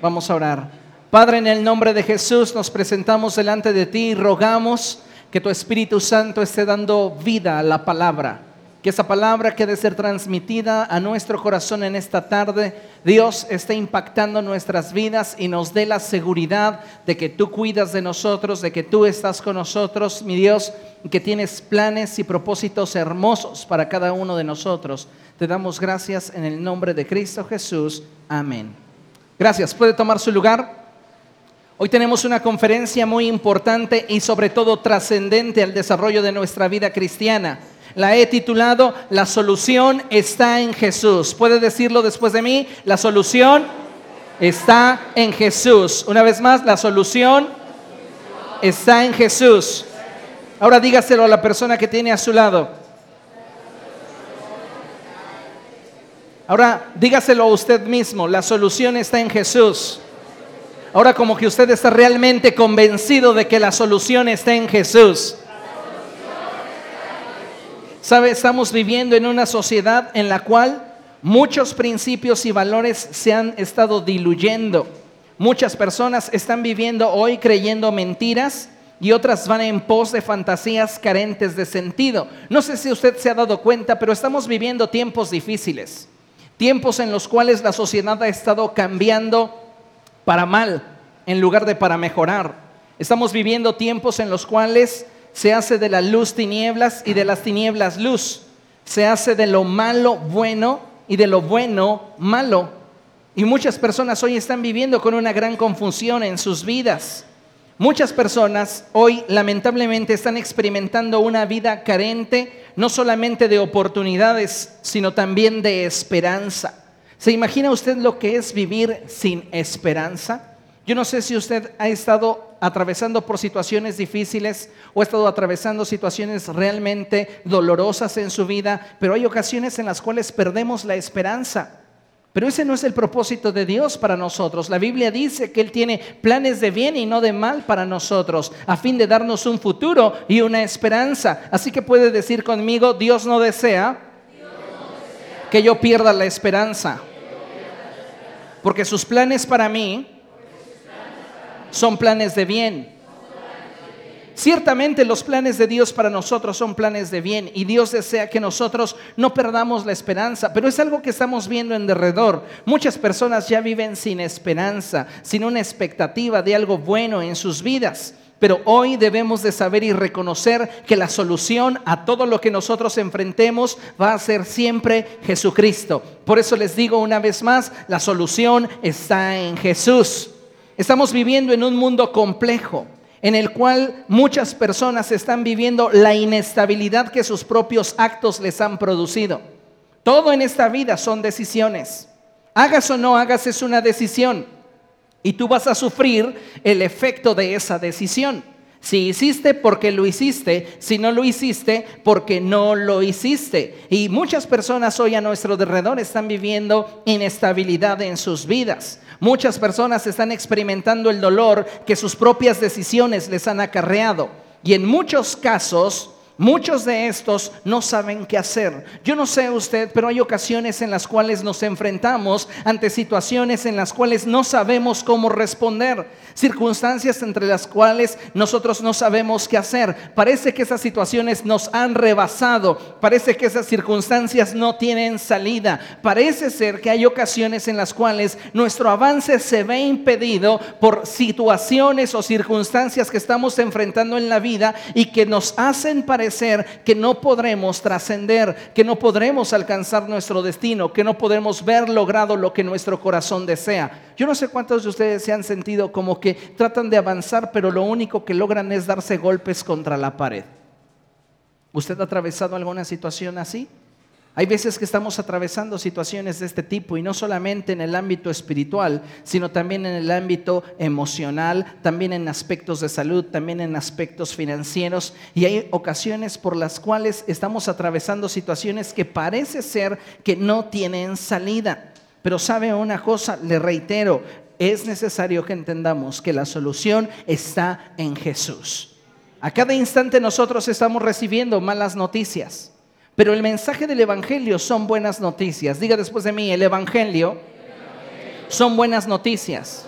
Vamos a orar. Padre, en el nombre de Jesús nos presentamos delante de ti y rogamos que tu Espíritu Santo esté dando vida a la palabra. Que esa palabra quede ser transmitida a nuestro corazón en esta tarde. Dios esté impactando nuestras vidas y nos dé la seguridad de que tú cuidas de nosotros, de que tú estás con nosotros, mi Dios, y que tienes planes y propósitos hermosos para cada uno de nosotros. Te damos gracias en el nombre de Cristo Jesús. Amén. Gracias. ¿Puede tomar su lugar? Hoy tenemos una conferencia muy importante y sobre todo trascendente al desarrollo de nuestra vida cristiana. La he titulado La solución está en Jesús. ¿Puede decirlo después de mí? La solución está en Jesús. Una vez más, la solución está en Jesús. Ahora dígaselo a la persona que tiene a su lado. Ahora dígaselo a usted mismo, la solución está en Jesús. Ahora como que usted está realmente convencido de que la solución está en Jesús. ¿Sabe? Estamos viviendo en una sociedad en la cual muchos principios y valores se han estado diluyendo. Muchas personas están viviendo hoy creyendo mentiras y otras van en pos de fantasías carentes de sentido. No sé si usted se ha dado cuenta, pero estamos viviendo tiempos difíciles. Tiempos en los cuales la sociedad ha estado cambiando para mal en lugar de para mejorar. Estamos viviendo tiempos en los cuales se hace de la luz tinieblas y de las tinieblas luz. Se hace de lo malo bueno y de lo bueno malo. Y muchas personas hoy están viviendo con una gran confusión en sus vidas. Muchas personas hoy lamentablemente están experimentando una vida carente no solamente de oportunidades, sino también de esperanza. ¿Se imagina usted lo que es vivir sin esperanza? Yo no sé si usted ha estado atravesando por situaciones difíciles o ha estado atravesando situaciones realmente dolorosas en su vida, pero hay ocasiones en las cuales perdemos la esperanza. Pero ese no es el propósito de Dios para nosotros. La Biblia dice que Él tiene planes de bien y no de mal para nosotros, a fin de darnos un futuro y una esperanza. Así que puede decir conmigo, Dios no desea, que yo pierda la esperanza. Porque sus planes para mí son planes de bien Ciertamente los planes de Dios para nosotros son planes de bien y Dios desea que nosotros no perdamos la esperanza, pero es algo que estamos viendo en derredor. Muchas personas ya viven sin esperanza, sin una expectativa de algo bueno en sus vidas. Pero hoy debemos de saber y reconocer que la solución a todo lo que nosotros enfrentemos va a ser siempre Jesucristo. Por eso les digo una vez más, la solución está en Jesús. Estamos viviendo en un mundo complejo en el cual muchas personas están viviendo la inestabilidad que sus propios actos les han producido. Todo en esta vida son decisiones. Hagas o no hagas es una decisión. Y tú vas a sufrir el efecto de esa decisión. Si hiciste, porque lo hiciste. Si no lo hiciste, porque no lo hiciste. Y muchas personas hoy a nuestro alrededor están viviendo inestabilidad en sus vidas. Muchas personas están experimentando el dolor que sus propias decisiones les han acarreado. Y en muchos casos Muchos de estos no saben qué hacer. Yo no sé usted, pero hay ocasiones en las cuales nos enfrentamos ante situaciones en las cuales no sabemos cómo responder, circunstancias entre las cuales nosotros no sabemos qué hacer. Parece que esas situaciones nos han rebasado, parece que esas circunstancias no tienen salida. Parece ser que hay ocasiones en las cuales nuestro avance se ve impedido por situaciones o circunstancias que estamos enfrentando en la vida y que nos hacen parecer ser que no podremos trascender, que no podremos alcanzar nuestro destino, que no podremos ver logrado lo que nuestro corazón desea. Yo no sé cuántos de ustedes se han sentido como que tratan de avanzar, pero lo único que logran es darse golpes contra la pared. ¿Usted ha atravesado alguna situación así? Hay veces que estamos atravesando situaciones de este tipo y no solamente en el ámbito espiritual, sino también en el ámbito emocional, también en aspectos de salud, también en aspectos financieros. Y hay ocasiones por las cuales estamos atravesando situaciones que parece ser que no tienen salida. Pero sabe una cosa, le reitero, es necesario que entendamos que la solución está en Jesús. A cada instante nosotros estamos recibiendo malas noticias. Pero el mensaje del Evangelio son buenas noticias. Diga después de mí, el Evangelio Son buenas noticias.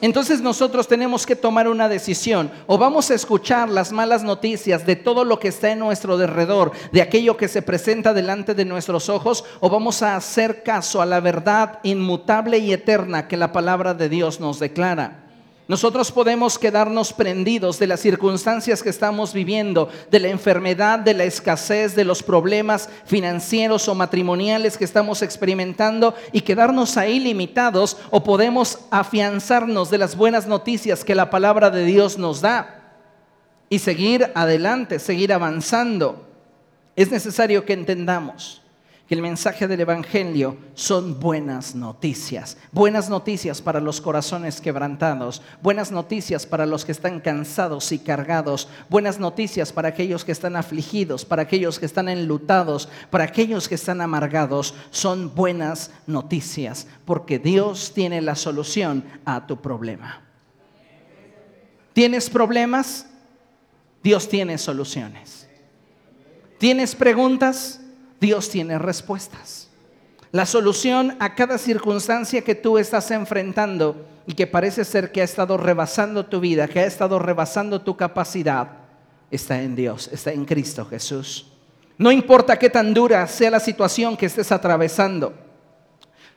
Entonces nosotros tenemos que tomar una decisión. O vamos a escuchar las malas noticias de todo lo que está en nuestro derredor, de aquello que se presenta delante de nuestros ojos, o vamos a hacer caso a la verdad inmutable y eterna que la palabra de Dios nos declara. Nosotros podemos quedarnos prendidos de las circunstancias que estamos viviendo, de la enfermedad, de la escasez, de los problemas financieros o matrimoniales que estamos experimentando y quedarnos ahí limitados o podemos afianzarnos de las buenas noticias que la palabra de Dios nos da y seguir adelante, seguir avanzando. Es necesario que entendamos que el mensaje del Evangelio son buenas noticias. Buenas noticias para los corazones quebrantados, buenas noticias para los que están cansados y cargados, buenas noticias para aquellos que están afligidos, para aquellos que están enlutados, para aquellos que están amargados. Son buenas noticias porque Dios tiene la solución a tu problema. ¿Tienes problemas? Dios tiene soluciones. ¿Tienes preguntas? Dios tiene respuestas. La solución a cada circunstancia que tú estás enfrentando y que parece ser que ha estado rebasando tu vida, que ha estado rebasando tu capacidad, está en Dios, está en Cristo Jesús. No importa qué tan dura sea la situación que estés atravesando,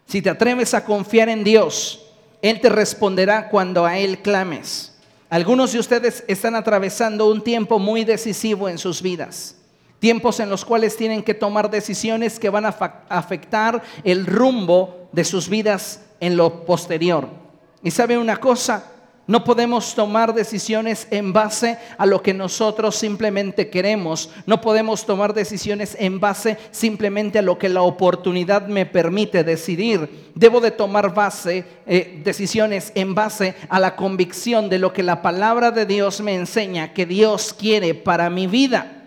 si te atreves a confiar en Dios, Él te responderá cuando a Él clames. Algunos de ustedes están atravesando un tiempo muy decisivo en sus vidas. Tiempos en los cuales tienen que tomar decisiones que van a afectar el rumbo de sus vidas en lo posterior. Y sabe una cosa, no podemos tomar decisiones en base a lo que nosotros simplemente queremos. No podemos tomar decisiones en base simplemente a lo que la oportunidad me permite decidir. Debo de tomar base, eh, decisiones en base a la convicción de lo que la palabra de Dios me enseña que Dios quiere para mi vida.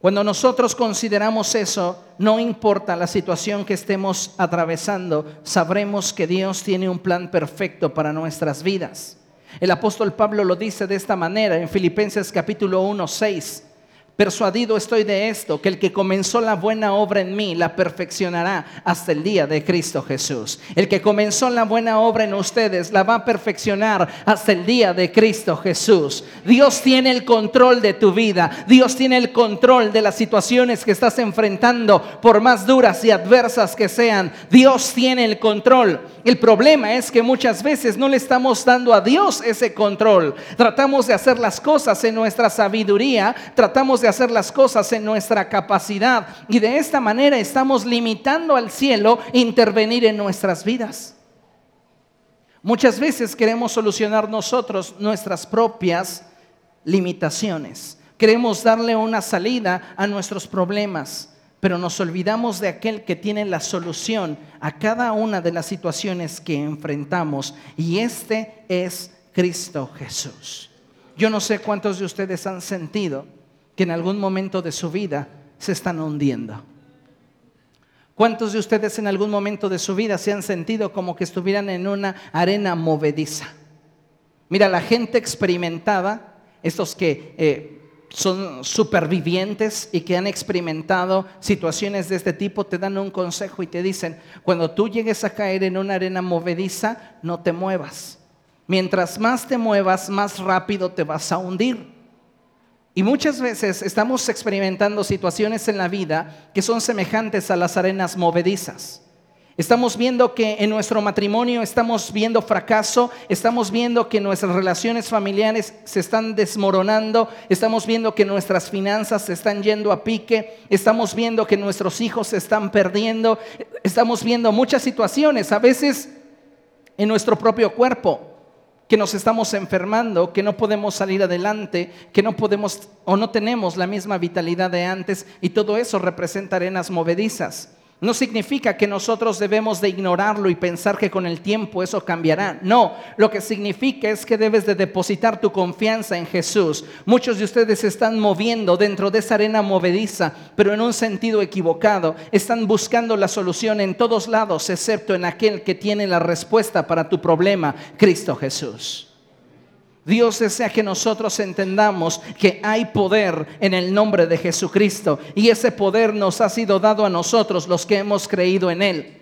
Cuando nosotros consideramos eso, no importa la situación que estemos atravesando, sabremos que Dios tiene un plan perfecto para nuestras vidas. El apóstol Pablo lo dice de esta manera en Filipenses capítulo 1, 6. Persuadido estoy de esto, que el que comenzó la buena obra en mí la perfeccionará hasta el día de Cristo Jesús. El que comenzó la buena obra en ustedes la va a perfeccionar hasta el día de Cristo Jesús. Dios tiene el control de tu vida. Dios tiene el control de las situaciones que estás enfrentando, por más duras y adversas que sean. Dios tiene el control. El problema es que muchas veces no le estamos dando a Dios ese control. Tratamos de hacer las cosas en nuestra sabiduría, tratamos de hacer las cosas en nuestra capacidad y de esta manera estamos limitando al cielo intervenir en nuestras vidas. Muchas veces queremos solucionar nosotros nuestras propias limitaciones. Queremos darle una salida a nuestros problemas, pero nos olvidamos de aquel que tiene la solución a cada una de las situaciones que enfrentamos y este es Cristo Jesús. Yo no sé cuántos de ustedes han sentido que en algún momento de su vida se están hundiendo. ¿Cuántos de ustedes en algún momento de su vida se han sentido como que estuvieran en una arena movediza? Mira, la gente experimentada, estos que eh, son supervivientes y que han experimentado situaciones de este tipo, te dan un consejo y te dicen, cuando tú llegues a caer en una arena movediza, no te muevas. Mientras más te muevas, más rápido te vas a hundir. Y muchas veces estamos experimentando situaciones en la vida que son semejantes a las arenas movedizas. Estamos viendo que en nuestro matrimonio estamos viendo fracaso, estamos viendo que nuestras relaciones familiares se están desmoronando, estamos viendo que nuestras finanzas se están yendo a pique, estamos viendo que nuestros hijos se están perdiendo, estamos viendo muchas situaciones, a veces en nuestro propio cuerpo que nos estamos enfermando, que no podemos salir adelante, que no podemos o no tenemos la misma vitalidad de antes y todo eso representa arenas movedizas. No significa que nosotros debemos de ignorarlo y pensar que con el tiempo eso cambiará. No, lo que significa es que debes de depositar tu confianza en Jesús. Muchos de ustedes se están moviendo dentro de esa arena movediza, pero en un sentido equivocado. Están buscando la solución en todos lados, excepto en aquel que tiene la respuesta para tu problema, Cristo Jesús. Dios desea que nosotros entendamos que hay poder en el nombre de Jesucristo y ese poder nos ha sido dado a nosotros los que hemos creído en Él.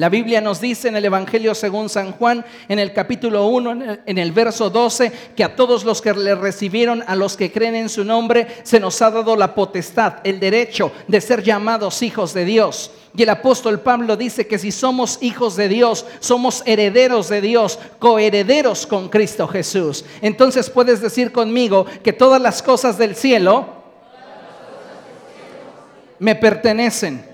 La Biblia nos dice en el Evangelio según San Juan, en el capítulo 1, en el, verso 12, que a todos los que le recibieron, a los que creen en su nombre, se nos ha dado la potestad, el derecho de ser llamados hijos de Dios. Y el apóstol Pablo dice que si somos hijos de Dios, somos herederos de Dios, coherederos con Cristo Jesús. Entonces puedes decir conmigo que todas las cosas del cielo me pertenecen.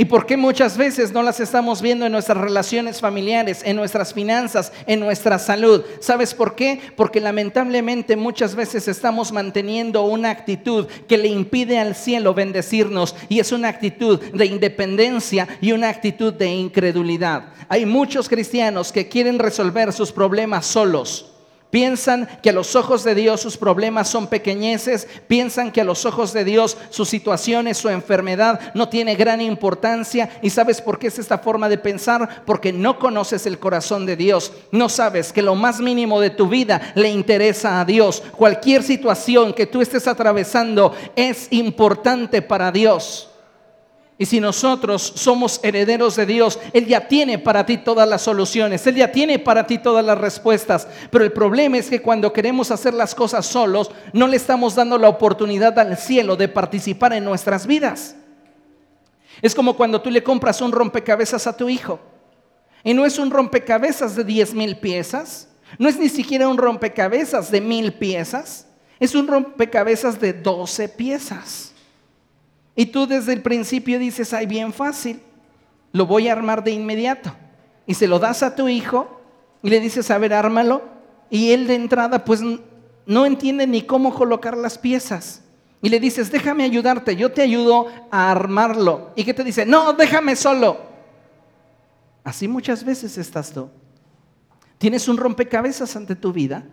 ¿Y por qué muchas veces no las estamos viendo en nuestras relaciones familiares, en nuestras finanzas, en nuestra salud? ¿Sabes por qué? Porque lamentablemente muchas veces estamos manteniendo una actitud que le impide al cielo bendecirnos y es una actitud de independencia y una actitud de incredulidad. Hay muchos cristianos que quieren resolver sus problemas solos Piensan que a los ojos de Dios sus problemas son pequeñeces, piensan que a los ojos de Dios sus situaciones, su enfermedad no tiene gran importancia. ¿Y sabes por qué es esta forma de pensar? Porque no conoces el corazón de Dios. No sabes que lo más mínimo de tu vida le interesa a Dios. Cualquier situación que tú estés atravesando es importante para Dios. Y si nosotros somos herederos de Dios, Él ya tiene para ti todas las soluciones, Él ya tiene para ti todas las respuestas. Pero el problema es que cuando queremos hacer las cosas solos, no le estamos dando la oportunidad al cielo de participar en nuestras vidas. Es como cuando tú le compras un rompecabezas a tu hijo. Y no es un rompecabezas de 10 mil piezas, no es ni siquiera un rompecabezas de mil piezas, es un rompecabezas de 12 piezas. Y tú desde el principio dices, ay, bien fácil, lo voy a armar de inmediato. Y se lo das a tu hijo y le dices, a ver, ármalo. Y él de entrada, pues no entiende ni cómo colocar las piezas. Y le dices, déjame ayudarte, yo te ayudo a armarlo. ¿Y qué te dice? No, déjame solo. Así muchas veces estás tú. Tienes un rompecabezas ante tu vida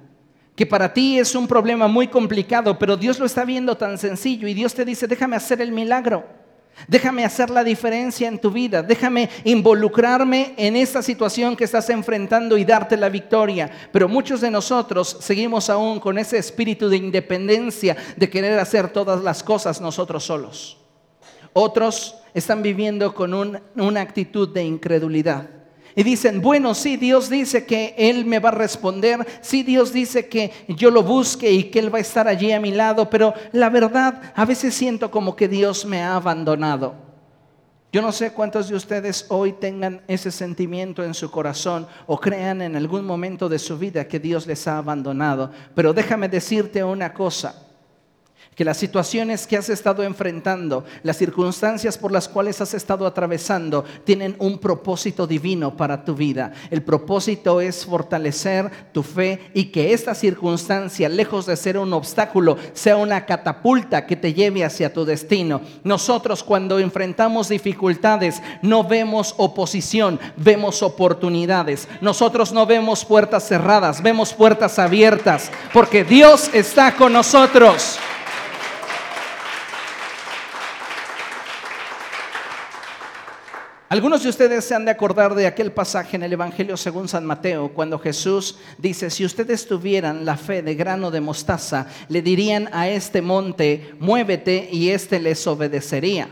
que para ti es un problema muy complicado, pero Dios lo está viendo tan sencillo y Dios te dice, déjame hacer el milagro, déjame hacer la diferencia en tu vida, déjame involucrarme en esta situación que estás enfrentando y darte la victoria. Pero muchos de nosotros seguimos aún con ese espíritu de independencia, de querer hacer todas las cosas nosotros solos. Otros están viviendo con una actitud de incredulidad y dicen, bueno, sí, Dios dice que Él me va a responder, sí, Dios dice que yo lo busque y que Él va a estar allí a mi lado, pero la verdad, a veces siento como que Dios me ha abandonado. Yo no sé cuántos de ustedes hoy tengan ese sentimiento en su corazón o crean en algún momento de su vida que Dios les ha abandonado, pero déjame decirte una cosa que las situaciones que has estado enfrentando, las circunstancias por las cuales has estado atravesando, tienen un propósito divino para tu vida. El propósito es fortalecer tu fe y que esta circunstancia, lejos de ser un obstáculo, sea una catapulta que te lleve hacia tu destino. Nosotros cuando enfrentamos dificultades no vemos oposición, vemos oportunidades. Nosotros no vemos puertas cerradas, vemos puertas abiertas, porque Dios está con nosotros. Algunos de ustedes se han de acordar de aquel pasaje en el Evangelio según San Mateo, cuando Jesús dice, si ustedes tuvieran la fe de grano de mostaza, le dirían a este monte, muévete y éste les obedecería.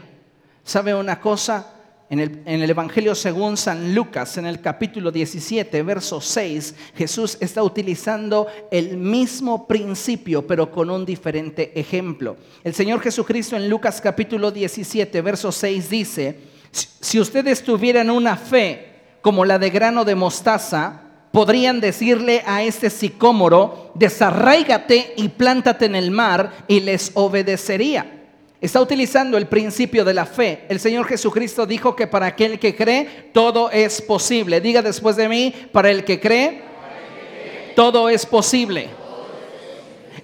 ¿Sabe una cosa? En el, Evangelio según San Lucas, en el capítulo 17, verso 6, Jesús está utilizando el mismo principio, pero con un diferente ejemplo. El Señor Jesucristo en Lucas capítulo 17, verso 6 dice, si ustedes tuvieran una fe como la de grano de mostaza, podrían decirle a este sicómoro, desarraígate y plántate en el mar y les obedecería. Está utilizando el principio de la fe. El Señor Jesucristo dijo que para aquel que cree, todo es posible. Diga después de mí, para el que cree, todo es posible.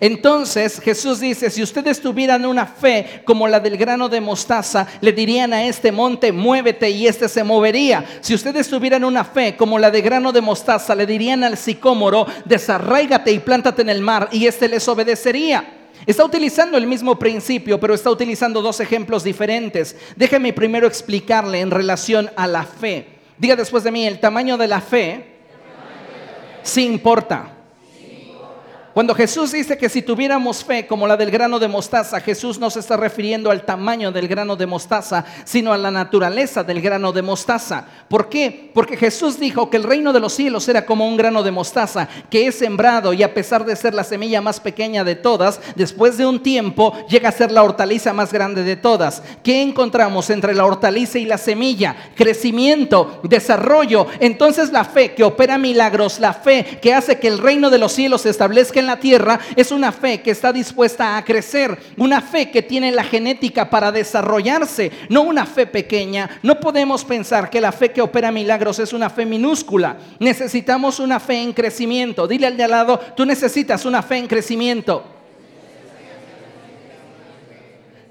Entonces Jesús dice, si ustedes tuvieran una fe como la del grano de mostaza, le dirían a este monte, muévete y este se movería. Si ustedes tuvieran una fe como la de grano de mostaza, le dirían al sicómoro, desarraígate y plántate en el mar y este les obedecería. Está utilizando el mismo principio, pero está utilizando dos ejemplos diferentes. Déjeme primero explicarle en relación a la fe. Diga después de mí, el tamaño de la fe sí importa. Cuando Jesús dice que si tuviéramos fe como la del grano de mostaza, Jesús no se está refiriendo al tamaño del grano de mostaza, sino a la naturaleza del grano de mostaza. ¿Por qué? Porque Jesús dijo que el reino de los cielos era como un grano de mostaza que es sembrado y a pesar de ser la semilla más pequeña de todas, después de un tiempo llega a ser la hortaliza más grande de todas. ¿Qué encontramos entre la hortaliza y la semilla? Crecimiento, desarrollo. Entonces la fe que opera milagros, la fe que hace que el reino de los cielos se establezca en la tierra es una fe que está dispuesta a crecer, una fe que tiene la genética para desarrollarse, no una fe pequeña. No podemos pensar que la fe que opera milagros es una fe minúscula. Necesitamos una fe en crecimiento. Dile al de al lado, tú necesitas una fe en crecimiento.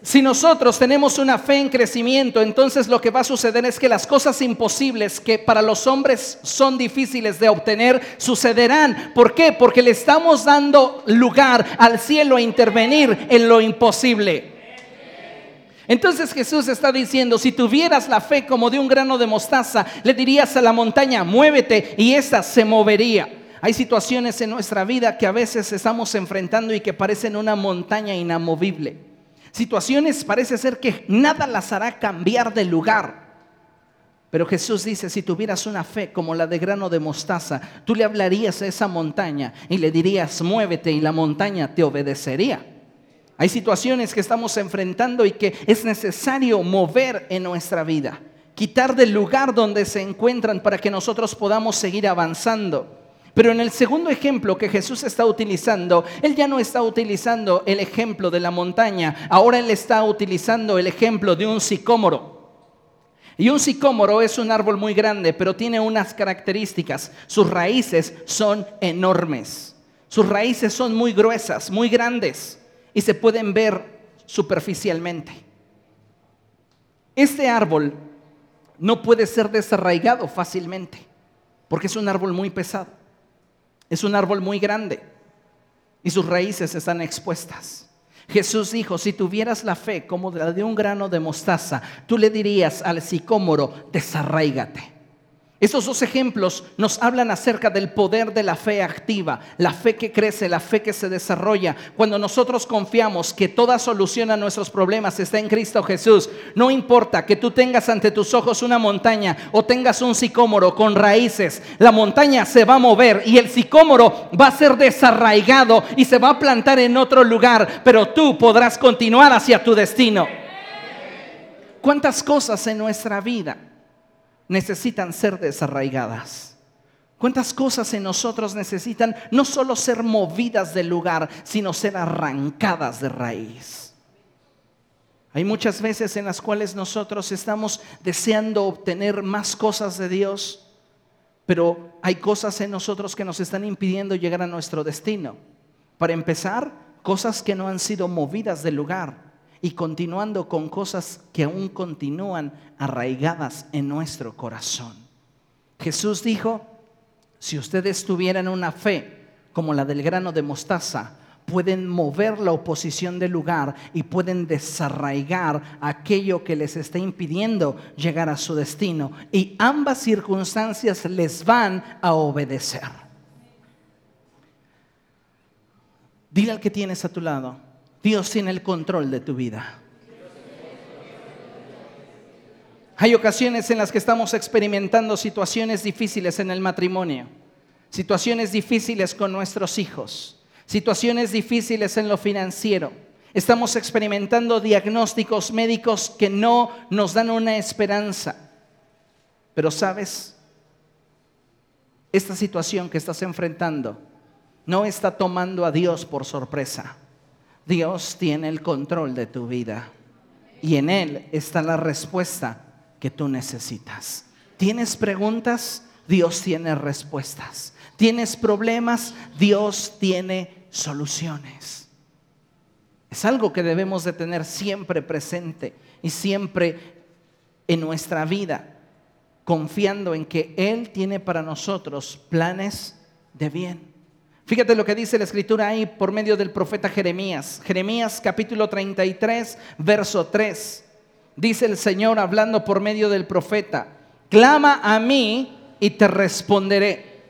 Si nosotros tenemos una fe en crecimiento, entonces lo que va a suceder es que las cosas imposibles que para los hombres son difíciles de obtener sucederán. ¿Por qué? Porque le estamos dando lugar al cielo a intervenir en lo imposible. Entonces Jesús está diciendo, si tuvieras la fe como de un grano de mostaza, le dirías a la montaña, muévete y esa se movería. Hay situaciones en nuestra vida que a veces estamos enfrentando y que parecen una montaña inamovible. Situaciones parece ser que nada las hará cambiar de lugar. Pero Jesús dice, si tuvieras una fe como la de grano de mostaza, tú le hablarías a esa montaña y le dirías, muévete y la montaña te obedecería. Hay situaciones que estamos enfrentando y que es necesario mover en nuestra vida, quitar del lugar donde se encuentran para que nosotros podamos seguir avanzando. Pero en el segundo ejemplo que Jesús está utilizando, Él ya no está utilizando el ejemplo de la montaña, ahora Él está utilizando el ejemplo de un sicómoro. Y un sicómoro es un árbol muy grande, pero tiene unas características. Sus raíces son enormes. Sus raíces son muy gruesas, muy grandes y se pueden ver superficialmente. Este árbol no puede ser desarraigado fácilmente porque es un árbol muy pesado. Es un árbol muy grande y sus raíces están expuestas. Jesús dijo, si tuvieras la fe como la de un grano de mostaza, tú le dirías al sicómoro, desarraígate estos dos ejemplos nos hablan acerca del poder de la fe activa, la fe que crece, la fe que se desarrolla. Cuando nosotros confiamos que toda solución a nuestros problemas está en Cristo Jesús, no importa que tú tengas ante tus ojos una montaña o tengas un sicómoro con raíces, la montaña se va a mover y el sicómoro va a ser desarraigado y se va a plantar en otro lugar, pero tú podrás continuar hacia tu destino. ¿Cuántas cosas en nuestra vida? Necesitan ser desarraigadas. ¿Cuántas cosas en nosotros necesitan no solo ser movidas del lugar, sino ser arrancadas de raíz? Hay muchas veces en las cuales nosotros estamos deseando obtener más cosas de Dios, pero hay cosas en nosotros que nos están impidiendo llegar a nuestro destino. Para empezar, cosas que no han sido movidas del lugar y continuando con cosas que aún continúan arraigadas en nuestro corazón. Jesús dijo, si ustedes tuvieran una fe como la del grano de mostaza, pueden mover la oposición del lugar y pueden desarraigar aquello que les está impidiendo llegar a su destino. Y ambas circunstancias les van a obedecer. Dile al que tienes a tu lado, Dios tiene el control de tu vida. Hay ocasiones en las que estamos experimentando situaciones difíciles en el matrimonio, situaciones difíciles con nuestros hijos, situaciones difíciles en lo financiero. Estamos experimentando diagnósticos médicos que no nos dan una esperanza. Pero sabes, esta situación que estás enfrentando no está tomando a Dios por sorpresa. Dios tiene el control de tu vida y en Él está la respuesta que tú necesitas. ¿Tienes preguntas? Dios tiene respuestas. ¿Tienes problemas? Dios tiene soluciones. Es algo que debemos de tener siempre presente y siempre en nuestra vida, confiando en que Él tiene para nosotros planes de bien. Fíjate lo que dice la escritura ahí por medio del profeta Jeremías. Jeremías capítulo 33, verso 3. Dice el Señor hablando por medio del profeta, clama a mí y te responderé.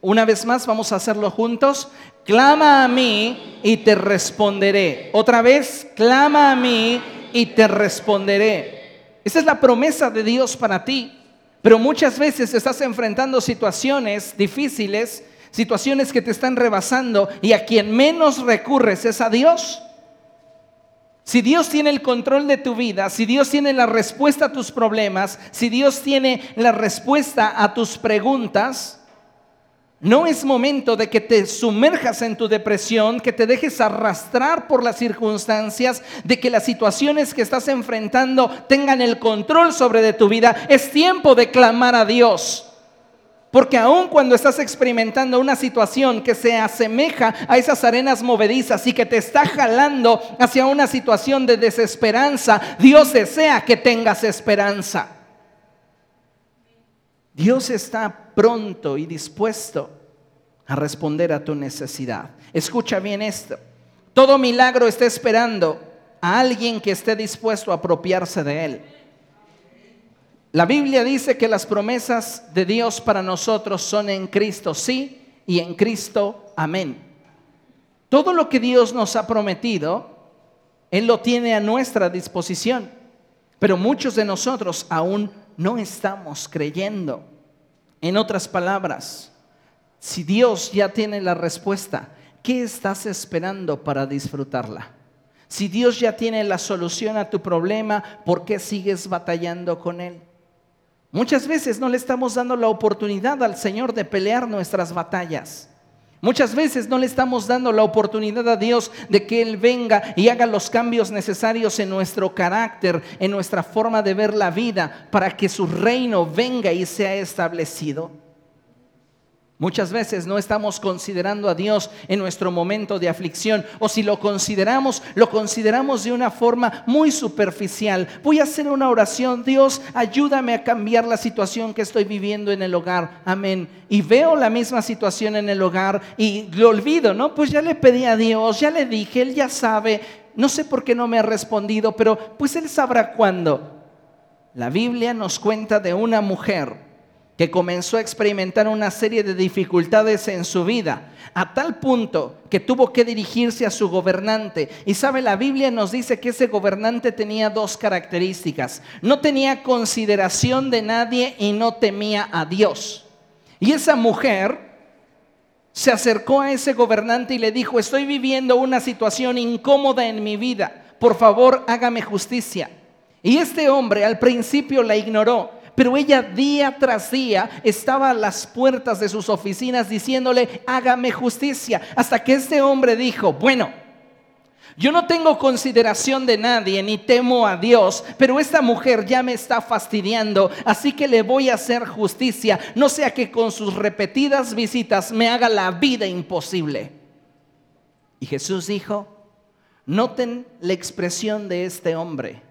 Una vez más, vamos a hacerlo juntos. Clama a mí y te responderé. Otra vez, clama a mí y te responderé. Esa es la promesa de Dios para ti. Pero muchas veces estás enfrentando situaciones difíciles, situaciones que te están rebasando y a quien menos recurres es a Dios. Si Dios tiene el control de tu vida, si Dios tiene la respuesta a tus problemas, si Dios tiene la respuesta a tus preguntas, no es momento de que te sumerjas en tu depresión, que te dejes arrastrar por las circunstancias, de que las situaciones que estás enfrentando tengan el control sobre de tu vida. Es tiempo de clamar a Dios. Porque aun cuando estás experimentando una situación que se asemeja a esas arenas movedizas y que te está jalando hacia una situación de desesperanza, Dios desea que tengas esperanza. Dios está pronto y dispuesto a responder a tu necesidad. Escucha bien esto. Todo milagro está esperando a alguien que esté dispuesto a apropiarse de él. La Biblia dice que las promesas de Dios para nosotros son en Cristo sí y en Cristo amén. Todo lo que Dios nos ha prometido, Él lo tiene a nuestra disposición. Pero muchos de nosotros aún no estamos creyendo. En otras palabras, si Dios ya tiene la respuesta, ¿qué estás esperando para disfrutarla? Si Dios ya tiene la solución a tu problema, ¿por qué sigues batallando con Él? Muchas veces no le estamos dando la oportunidad al Señor de pelear nuestras batallas. Muchas veces no le estamos dando la oportunidad a Dios de que Él venga y haga los cambios necesarios en nuestro carácter, en nuestra forma de ver la vida, para que su reino venga y sea establecido. Muchas veces no estamos considerando a Dios en nuestro momento de aflicción o si lo consideramos, lo consideramos de una forma muy superficial. Voy a hacer una oración, Dios, ayúdame a cambiar la situación que estoy viviendo en el hogar. Amén. Y veo la misma situación en el hogar y lo olvido, ¿no? Pues ya le pedí a Dios, ya le dije, Él ya sabe, no sé por qué no me ha respondido, pero pues Él sabrá cuándo. La Biblia nos cuenta de una mujer que comenzó a experimentar una serie de dificultades en su vida, a tal punto que tuvo que dirigirse a su gobernante. Y sabe, la Biblia nos dice que ese gobernante tenía dos características. No tenía consideración de nadie y no temía a Dios. Y esa mujer se acercó a ese gobernante y le dijo, estoy viviendo una situación incómoda en mi vida, por favor hágame justicia. Y este hombre al principio la ignoró, pero ella día tras día estaba a las puertas de sus oficinas diciéndole, hágame justicia. Hasta que este hombre dijo, bueno, yo no tengo consideración de nadie ni temo a Dios, pero esta mujer ya me está fastidiando, así que le voy a hacer justicia, no sea que con sus repetidas visitas me haga la vida imposible. Y Jesús dijo, noten la expresión de este hombre.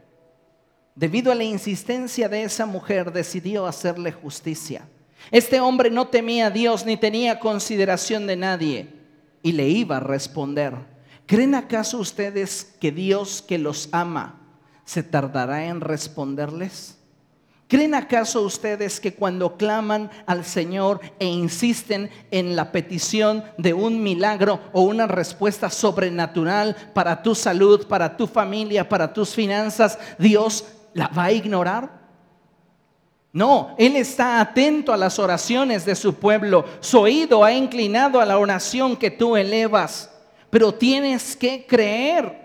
Debido a la insistencia de esa mujer, decidió hacerle justicia. Este hombre no temía a Dios ni tenía consideración de nadie y le iba a responder. ¿Creen acaso ustedes que Dios que los ama se tardará en responderles? ¿Creen acaso ustedes que cuando claman al Señor e insisten en la petición de un milagro o una respuesta sobrenatural para tu salud, para tu familia, para tus finanzas, Dios ¿La va a ignorar? No, Él está atento a las oraciones de su pueblo. Su oído ha inclinado a la oración que tú elevas. Pero tienes que creer,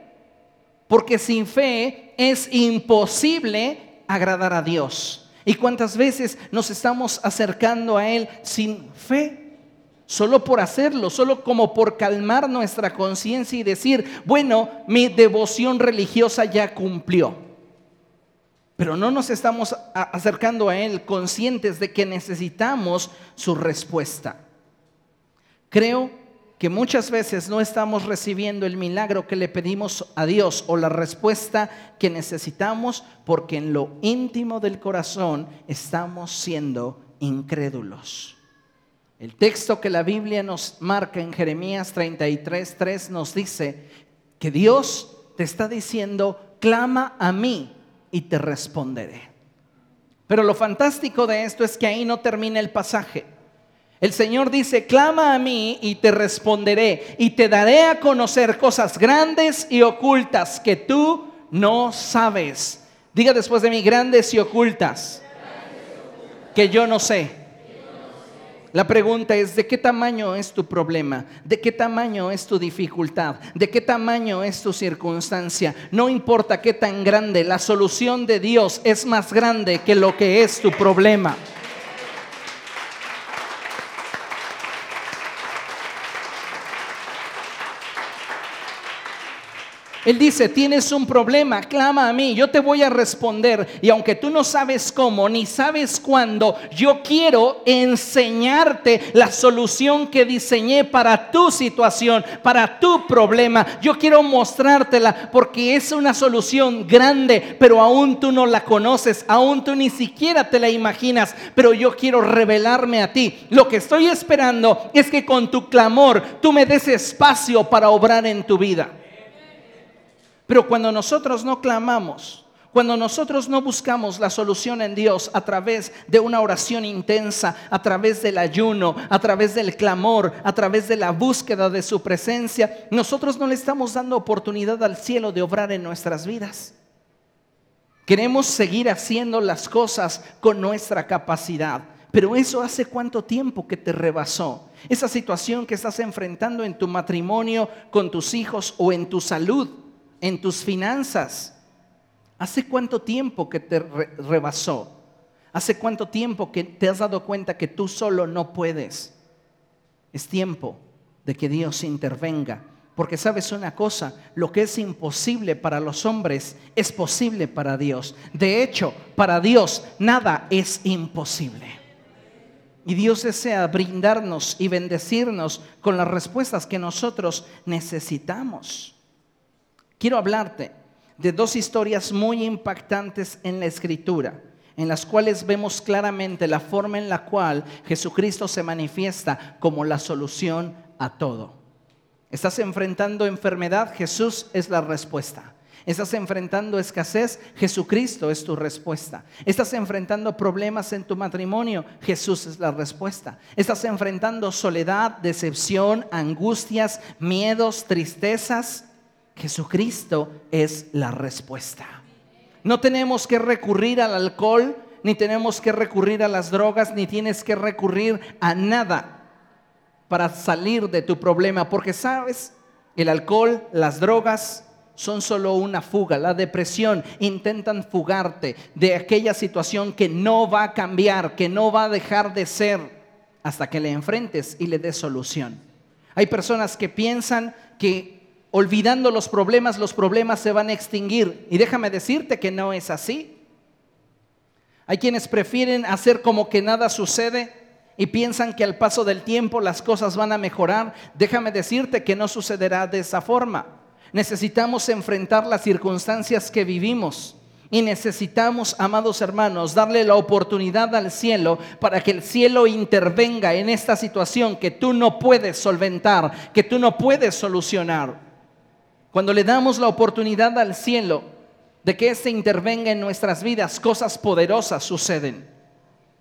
porque sin fe es imposible agradar a Dios. ¿Y cuántas veces nos estamos acercando a Él sin fe? Solo por hacerlo, solo como por calmar nuestra conciencia y decir, bueno, mi devoción religiosa ya cumplió pero no nos estamos acercando a Él conscientes de que necesitamos su respuesta. Creo que muchas veces no estamos recibiendo el milagro que le pedimos a Dios o la respuesta que necesitamos porque en lo íntimo del corazón estamos siendo incrédulos. El texto que la Biblia nos marca en Jeremías 33, 3 nos dice que Dios te está diciendo, clama a mí y te responderé. Pero lo fantástico de esto es que ahí no termina el pasaje. El Señor dice, clama a mí y te responderé y te daré a conocer cosas grandes y ocultas que tú no sabes. Diga después de mí, grandes y ocultas, que yo no sé. La pregunta es, ¿de qué tamaño es tu problema? ¿De qué tamaño es tu dificultad? ¿De qué tamaño es tu circunstancia? No importa qué tan grande, la solución de Dios es más grande que lo que es tu problema. Él dice, tienes un problema, clama a mí, yo te voy a responder. Y aunque tú no sabes cómo, ni sabes cuándo, yo quiero enseñarte la solución que diseñé para tu situación, para tu problema. Yo quiero mostrártela porque es una solución grande, pero aún tú no la conoces, aún tú ni siquiera te la imaginas, pero yo quiero revelarme a ti. Lo que estoy esperando es que con tu clamor tú me des espacio para obrar en tu vida. Pero cuando nosotros no clamamos, cuando nosotros no buscamos la solución en Dios a través de una oración intensa, a través del ayuno, a través del clamor, a través de la búsqueda de su presencia, nosotros no le estamos dando oportunidad al cielo de obrar en nuestras vidas. Queremos seguir haciendo las cosas con nuestra capacidad. Pero eso hace cuánto tiempo que te rebasó. Esa situación que estás enfrentando en tu matrimonio, con tus hijos o en tu salud en tus finanzas. ¿Hace cuánto tiempo que te rebasó? ¿Hace cuánto tiempo que te has dado cuenta que tú solo no puedes? Es tiempo de que Dios intervenga. Porque sabes una cosa, lo que es imposible para los hombres es posible para Dios. De hecho, para Dios nada es imposible. Y Dios desea brindarnos y bendecirnos con las respuestas que nosotros necesitamos. Quiero hablarte de dos historias muy impactantes en la escritura, en las cuales vemos claramente la forma en la cual Jesucristo se manifiesta como la solución a todo. Estás enfrentando enfermedad, Jesús es la respuesta. Estás enfrentando escasez, Jesucristo es tu respuesta. Estás enfrentando problemas en tu matrimonio, Jesús es la respuesta. Estás enfrentando soledad, decepción, angustias, miedos, tristezas, Jesucristo es la respuesta. No tenemos que recurrir al alcohol, ni tenemos que recurrir a las drogas, ni tienes que recurrir a nada para salir de tu problema, porque sabes, el alcohol, las drogas son solo una fuga. La depresión intentan fugarte de aquella situación que no va a cambiar, que no va a dejar de ser hasta que le enfrentes y le des solución. Hay personas que piensan que olvidando los problemas, los problemas se van a extinguir. Y déjame decirte que no es así. Hay quienes prefieren hacer como que nada sucede y piensan que al paso del tiempo las cosas van a mejorar. Déjame decirte que no sucederá de esa forma. Necesitamos enfrentar las circunstancias que vivimos. Y necesitamos, amados hermanos, darle la oportunidad al cielo para que el cielo intervenga en esta situación que tú no puedes solventar, que tú no puedes solucionar. Cuando le damos la oportunidad al cielo de que éste intervenga en nuestras vidas, cosas poderosas suceden.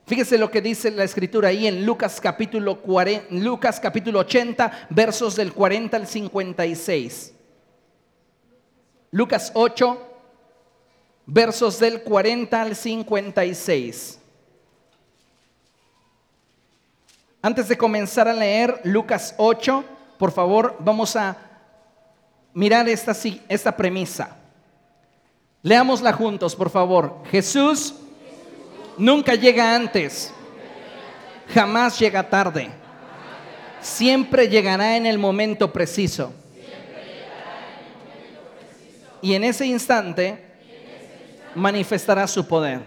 Fíjese lo que dice la escritura ahí en Lucas capítulo, 40, Lucas capítulo 80, versos del 40 al 56. Lucas 8, versos del 40 al 56. Antes de comenzar a leer Lucas 8, por favor, vamos a mirar esta, esta premisa. Leámosla juntos, por favor. Jesús nunca llega antes, jamás llega tarde. Siempre llegará en el momento preciso. Y en ese instante manifestará su poder.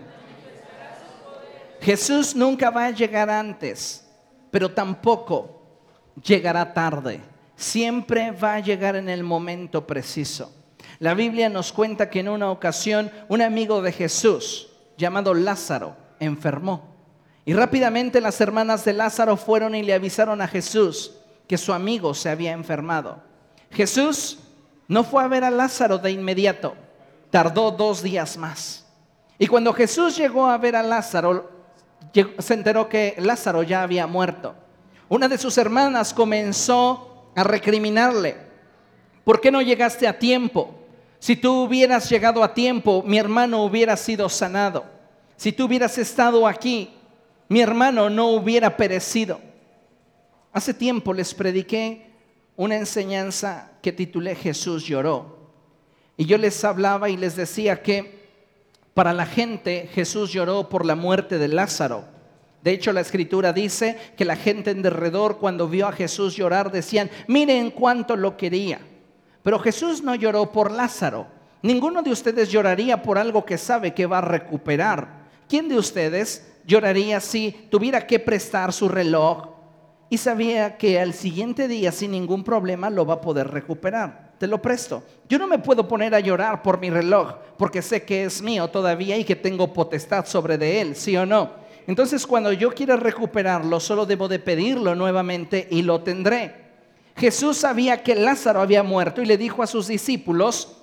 Jesús nunca va a llegar antes, pero tampoco llegará tarde siempre va a llegar en el momento preciso. La Biblia nos cuenta que en una ocasión un amigo de Jesús, llamado Lázaro, enfermó. Y rápidamente las hermanas de Lázaro fueron y le avisaron a Jesús que su amigo se había enfermado. Jesús no fue a ver a Lázaro de inmediato, tardó dos días más. Y cuando Jesús llegó a ver a Lázaro, se enteró que Lázaro ya había muerto. Una de sus hermanas comenzó a recriminarle. ¿Por qué no llegaste a tiempo? Si tú hubieras llegado a tiempo, mi hermano hubiera sido sanado. Si tú hubieras estado aquí, mi hermano no hubiera perecido. Hace tiempo les prediqué una enseñanza que titulé Jesús lloró. Y yo les hablaba y les decía que para la gente Jesús lloró por la muerte de Lázaro. De hecho, la escritura dice que la gente en derredor cuando vio a Jesús llorar decían, miren cuánto lo quería. Pero Jesús no lloró por Lázaro. Ninguno de ustedes lloraría por algo que sabe que va a recuperar. ¿Quién de ustedes lloraría si tuviera que prestar su reloj y sabía que al siguiente día sin ningún problema lo va a poder recuperar. Te lo presto. Yo no me puedo poner a llorar por mi reloj porque sé que es mío todavía y que tengo potestad sobre de él, ¿sí o no? Entonces cuando yo quiera recuperarlo, solo debo de pedirlo nuevamente y lo tendré. Jesús sabía que Lázaro había muerto y le dijo a sus discípulos,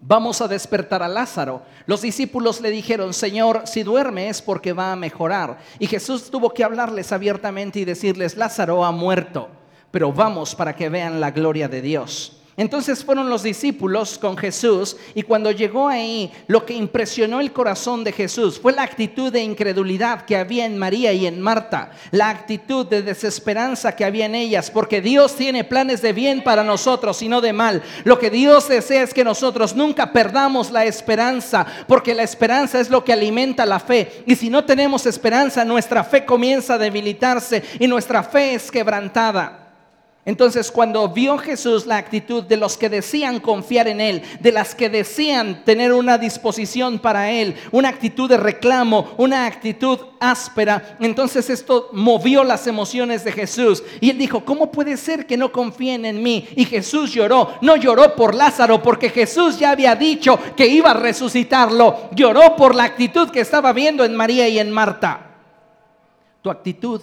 vamos a despertar a Lázaro. Los discípulos le dijeron, Señor, si duerme es porque va a mejorar. Y Jesús tuvo que hablarles abiertamente y decirles, Lázaro ha muerto, pero vamos para que vean la gloria de Dios. Entonces fueron los discípulos con Jesús y cuando llegó ahí, lo que impresionó el corazón de Jesús fue la actitud de incredulidad que había en María y en Marta, la actitud de desesperanza que había en ellas, porque Dios tiene planes de bien para nosotros y no de mal. Lo que Dios desea es que nosotros nunca perdamos la esperanza, porque la esperanza es lo que alimenta la fe. Y si no tenemos esperanza, nuestra fe comienza a debilitarse y nuestra fe es quebrantada. Entonces cuando vio Jesús la actitud de los que decían confiar en Él, de las que decían tener una disposición para Él, una actitud de reclamo, una actitud áspera, entonces esto movió las emociones de Jesús. Y Él dijo, ¿cómo puede ser que no confíen en mí? Y Jesús lloró, no lloró por Lázaro, porque Jesús ya había dicho que iba a resucitarlo, lloró por la actitud que estaba viendo en María y en Marta. ¿Tu actitud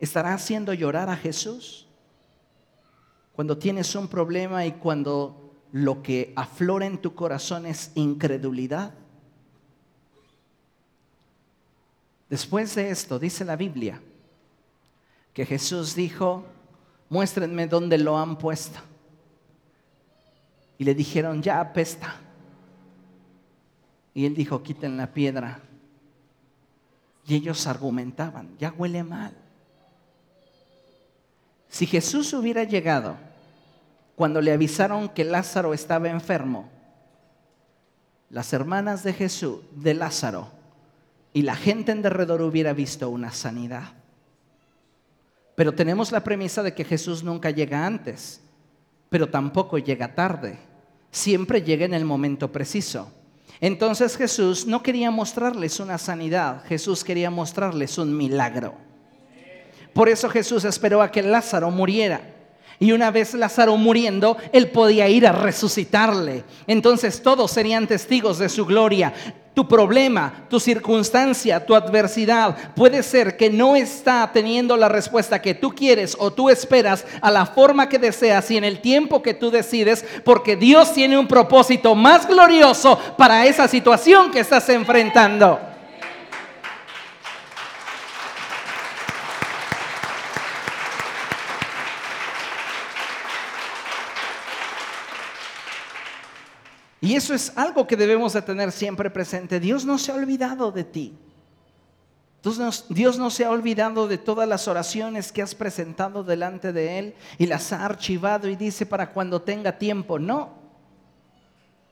estará haciendo llorar a Jesús? Cuando tienes un problema y cuando lo que aflora en tu corazón es incredulidad. Después de esto, dice la Biblia, que Jesús dijo, muéstrenme dónde lo han puesto. Y le dijeron, ya apesta. Y él dijo, quiten la piedra. Y ellos argumentaban, ya huele mal. Si Jesús hubiera llegado cuando le avisaron que Lázaro estaba enfermo, las hermanas de Jesús, de Lázaro, y la gente en derredor hubiera visto una sanidad. Pero tenemos la premisa de que Jesús nunca llega antes, pero tampoco llega tarde. Siempre llega en el momento preciso. Entonces Jesús no quería mostrarles una sanidad, Jesús quería mostrarles un milagro. Por eso Jesús esperó a que Lázaro muriera. Y una vez Lázaro muriendo, él podía ir a resucitarle. Entonces todos serían testigos de su gloria. Tu problema, tu circunstancia, tu adversidad puede ser que no está teniendo la respuesta que tú quieres o tú esperas a la forma que deseas y en el tiempo que tú decides, porque Dios tiene un propósito más glorioso para esa situación que estás enfrentando. Y eso es algo que debemos de tener siempre presente. Dios no se ha olvidado de ti. Dios no se ha olvidado de todas las oraciones que has presentado delante de Él y las ha archivado y dice para cuando tenga tiempo. No.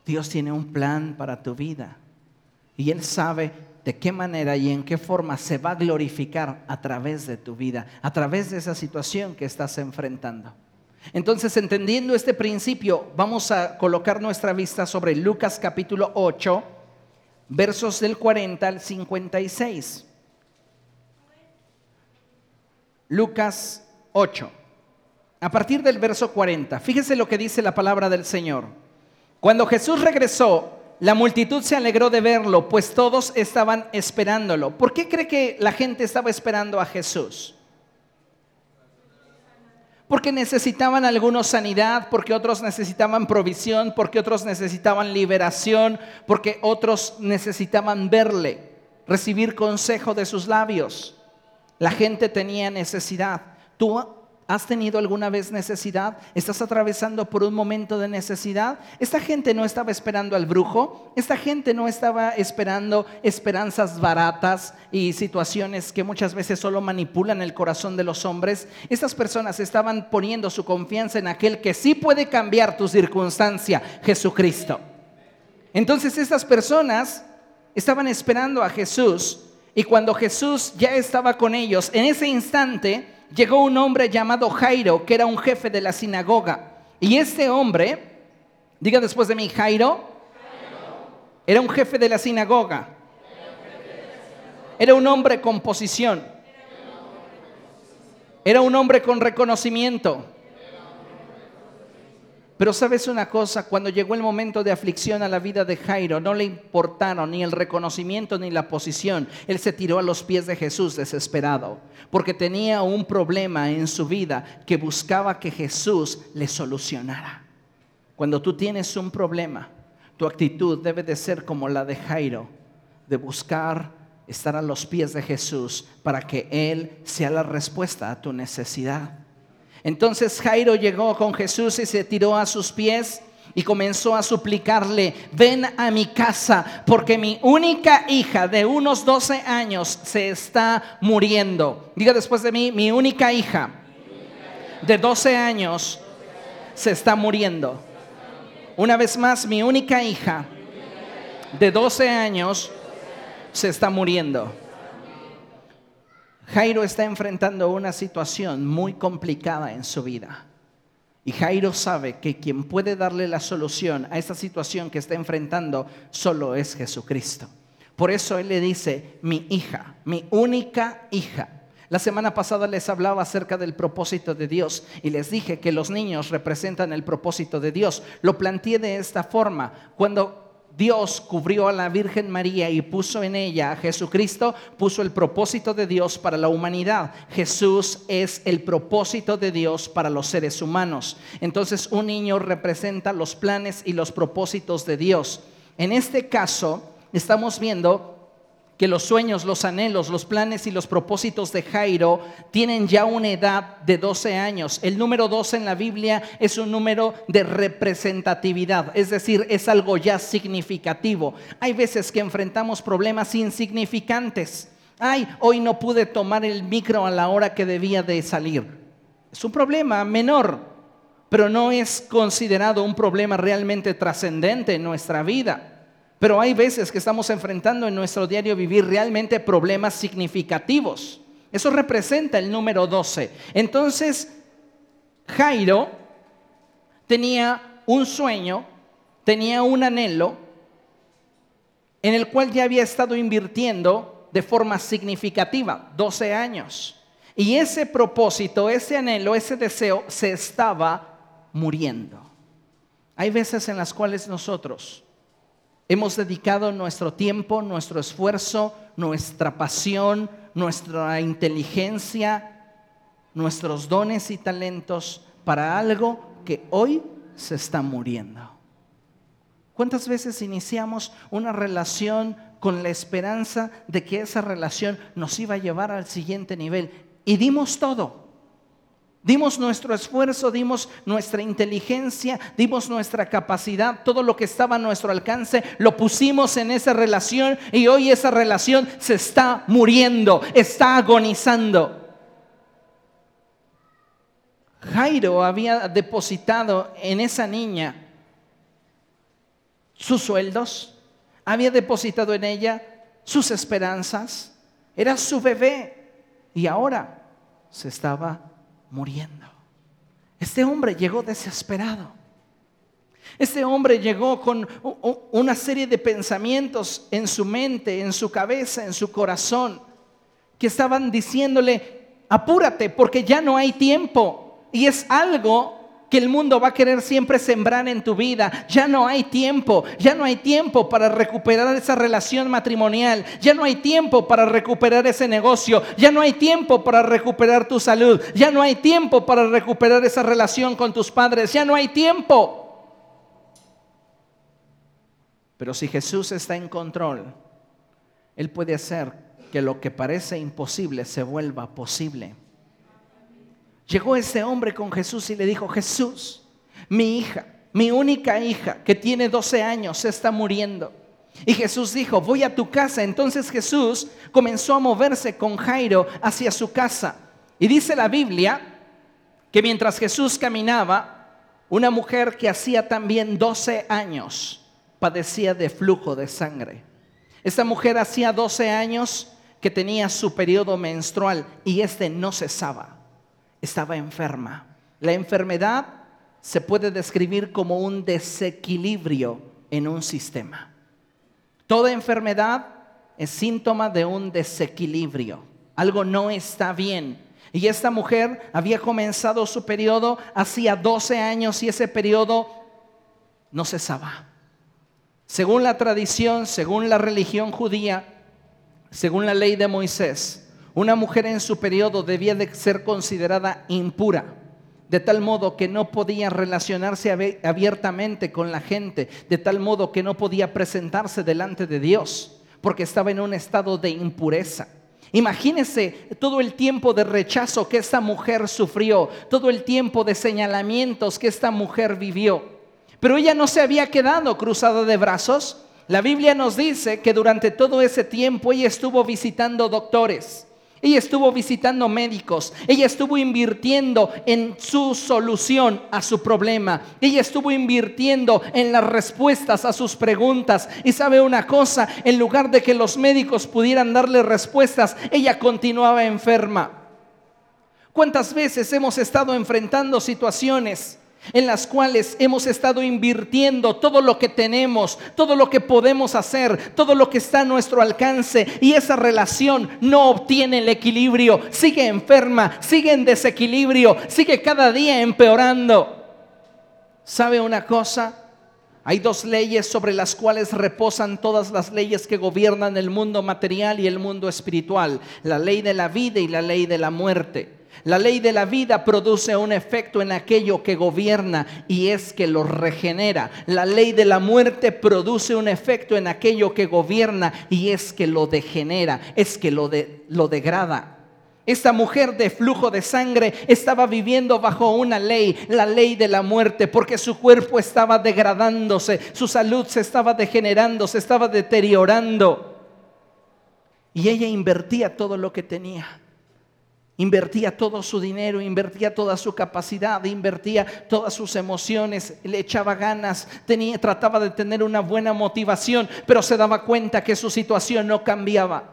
Dios tiene un plan para tu vida y Él sabe de qué manera y en qué forma se va a glorificar a través de tu vida, a través de esa situación que estás enfrentando. Entonces, entendiendo este principio, vamos a colocar nuestra vista sobre Lucas capítulo 8, versos del 40 al 56. Lucas 8. A partir del verso 40, fíjese lo que dice la palabra del Señor. Cuando Jesús regresó, la multitud se alegró de verlo, pues todos estaban esperándolo. ¿Por qué cree que la gente estaba esperando a Jesús? Porque necesitaban algunos sanidad, porque otros necesitaban provisión, porque otros necesitaban liberación, porque otros necesitaban verle, recibir consejo de sus labios. La gente tenía necesidad. ¿Tú ¿Has tenido alguna vez necesidad? ¿Estás atravesando por un momento de necesidad? Esta gente no estaba esperando al brujo, esta gente no estaba esperando esperanzas baratas y situaciones que muchas veces solo manipulan el corazón de los hombres. Estas personas estaban poniendo su confianza en aquel que sí puede cambiar tu circunstancia, Jesucristo. Entonces estas personas estaban esperando a Jesús y cuando Jesús ya estaba con ellos, en ese instante, llegó un hombre llamado Jairo, que era un jefe de la sinagoga. Y este hombre, diga después de mí, Jairo, era un jefe de la sinagoga. Era un hombre con posición. Era un hombre con reconocimiento. Pero sabes una cosa, cuando llegó el momento de aflicción a la vida de Jairo, no le importaron ni el reconocimiento ni la posición. Él se tiró a los pies de Jesús desesperado, porque tenía un problema en su vida que buscaba que Jesús le solucionara. Cuando tú tienes un problema, tu actitud debe de ser como la de Jairo, de buscar estar a los pies de Jesús para que Él sea la respuesta a tu necesidad. Entonces Jairo llegó con Jesús y se tiró a sus pies y comenzó a suplicarle, ven a mi casa, porque mi única hija de unos 12 años se está muriendo. Diga después de mí, mi única hija de 12 años se está muriendo. Una vez más, mi única hija de 12 años se está muriendo. Jairo está enfrentando una situación muy complicada en su vida. Y Jairo sabe que quien puede darle la solución a esta situación que está enfrentando solo es Jesucristo. Por eso él le dice, mi hija, mi única hija. La semana pasada les hablaba acerca del propósito de Dios y les dije que los niños representan el propósito de Dios. Lo planteé de esta forma. Cuando Dios cubrió a la Virgen María y puso en ella a Jesucristo, puso el propósito de Dios para la humanidad. Jesús es el propósito de Dios para los seres humanos. Entonces un niño representa los planes y los propósitos de Dios. En este caso, estamos viendo que los sueños, los anhelos, los planes y los propósitos de Jairo tienen ya una edad de 12 años. El número 12 en la Biblia es un número de representatividad, es decir, es algo ya significativo. Hay veces que enfrentamos problemas insignificantes. Ay, hoy no pude tomar el micro a la hora que debía de salir. Es un problema menor, pero no es considerado un problema realmente trascendente en nuestra vida. Pero hay veces que estamos enfrentando en nuestro diario vivir realmente problemas significativos. Eso representa el número 12. Entonces, Jairo tenía un sueño, tenía un anhelo en el cual ya había estado invirtiendo de forma significativa, 12 años. Y ese propósito, ese anhelo, ese deseo se estaba muriendo. Hay veces en las cuales nosotros Hemos dedicado nuestro tiempo, nuestro esfuerzo, nuestra pasión, nuestra inteligencia, nuestros dones y talentos para algo que hoy se está muriendo. ¿Cuántas veces iniciamos una relación con la esperanza de que esa relación nos iba a llevar al siguiente nivel y dimos todo? Dimos nuestro esfuerzo, dimos nuestra inteligencia, dimos nuestra capacidad, todo lo que estaba a nuestro alcance, lo pusimos en esa relación y hoy esa relación se está muriendo, está agonizando. Jairo había depositado en esa niña sus sueldos, había depositado en ella sus esperanzas, era su bebé y ahora se estaba muriendo. Este hombre llegó desesperado. Este hombre llegó con una serie de pensamientos en su mente, en su cabeza, en su corazón, que estaban diciéndole, apúrate porque ya no hay tiempo. Y es algo que el mundo va a querer siempre sembrar en tu vida. Ya no hay tiempo, ya no hay tiempo para recuperar esa relación matrimonial, ya no hay tiempo para recuperar ese negocio, ya no hay tiempo para recuperar tu salud, ya no hay tiempo para recuperar esa relación con tus padres, ya no hay tiempo. Pero si Jesús está en control, Él puede hacer que lo que parece imposible se vuelva posible. Llegó ese hombre con Jesús y le dijo, Jesús, mi hija, mi única hija que tiene 12 años, se está muriendo. Y Jesús dijo, voy a tu casa. Entonces Jesús comenzó a moverse con Jairo hacia su casa. Y dice la Biblia que mientras Jesús caminaba, una mujer que hacía también 12 años padecía de flujo de sangre. Esta mujer hacía 12 años que tenía su periodo menstrual y este no cesaba. Estaba enferma. La enfermedad se puede describir como un desequilibrio en un sistema. Toda enfermedad es síntoma de un desequilibrio. Algo no está bien. Y esta mujer había comenzado su periodo hacía 12 años y ese periodo no cesaba. Según la tradición, según la religión judía, según la ley de Moisés, una mujer en su periodo debía de ser considerada impura de tal modo que no podía relacionarse abiertamente con la gente, de tal modo que no podía presentarse delante de Dios, porque estaba en un estado de impureza. Imagínese todo el tiempo de rechazo que esta mujer sufrió, todo el tiempo de señalamientos que esta mujer vivió. Pero ella no se había quedado cruzada de brazos. La Biblia nos dice que durante todo ese tiempo ella estuvo visitando doctores ella estuvo visitando médicos, ella estuvo invirtiendo en su solución a su problema, ella estuvo invirtiendo en las respuestas a sus preguntas. Y sabe una cosa, en lugar de que los médicos pudieran darle respuestas, ella continuaba enferma. ¿Cuántas veces hemos estado enfrentando situaciones en las cuales hemos estado invirtiendo todo lo que tenemos, todo lo que podemos hacer, todo lo que está a nuestro alcance y esa relación no obtiene el equilibrio, sigue enferma, sigue en desequilibrio, sigue cada día empeorando. ¿Sabe una cosa? Hay dos leyes sobre las cuales reposan todas las leyes que gobiernan el mundo material y el mundo espiritual, la ley de la vida y la ley de la muerte. La ley de la vida produce un efecto en aquello que gobierna y es que lo regenera. La ley de la muerte produce un efecto en aquello que gobierna y es que lo degenera, es que lo, lo degrada. Esta mujer de flujo de sangre estaba viviendo bajo una ley, la ley de la muerte, porque su cuerpo estaba degradándose, su salud se estaba degenerando, se estaba deteriorando. Y ella invertía todo lo que tenía. Invertía todo su dinero, invertía toda su capacidad, invertía todas sus emociones, le echaba ganas, tenía, trataba de tener una buena motivación, pero se daba cuenta que su situación no cambiaba.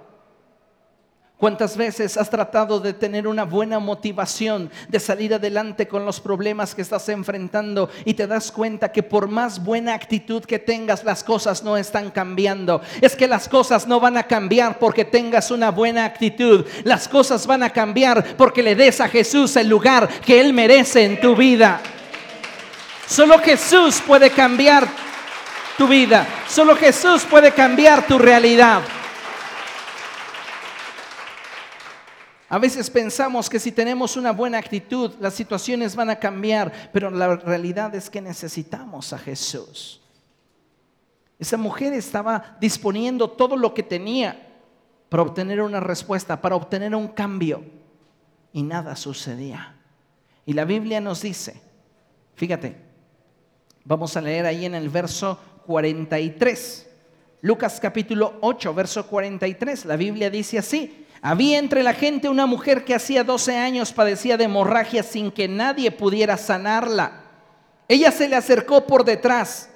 ¿Cuántas veces has tratado de tener una buena motivación, de salir adelante con los problemas que estás enfrentando y te das cuenta que por más buena actitud que tengas, las cosas no están cambiando? Es que las cosas no van a cambiar porque tengas una buena actitud. Las cosas van a cambiar porque le des a Jesús el lugar que Él merece en tu vida. Solo Jesús puede cambiar tu vida. Solo Jesús puede cambiar tu realidad. A veces pensamos que si tenemos una buena actitud, las situaciones van a cambiar, pero la realidad es que necesitamos a Jesús. Esa mujer estaba disponiendo todo lo que tenía para obtener una respuesta, para obtener un cambio, y nada sucedía. Y la Biblia nos dice, fíjate, vamos a leer ahí en el verso 43, Lucas capítulo 8, verso 43, la Biblia dice así, había entre la gente una mujer que hacía 12 años padecía de hemorragia sin que nadie pudiera sanarla. Ella se le acercó por detrás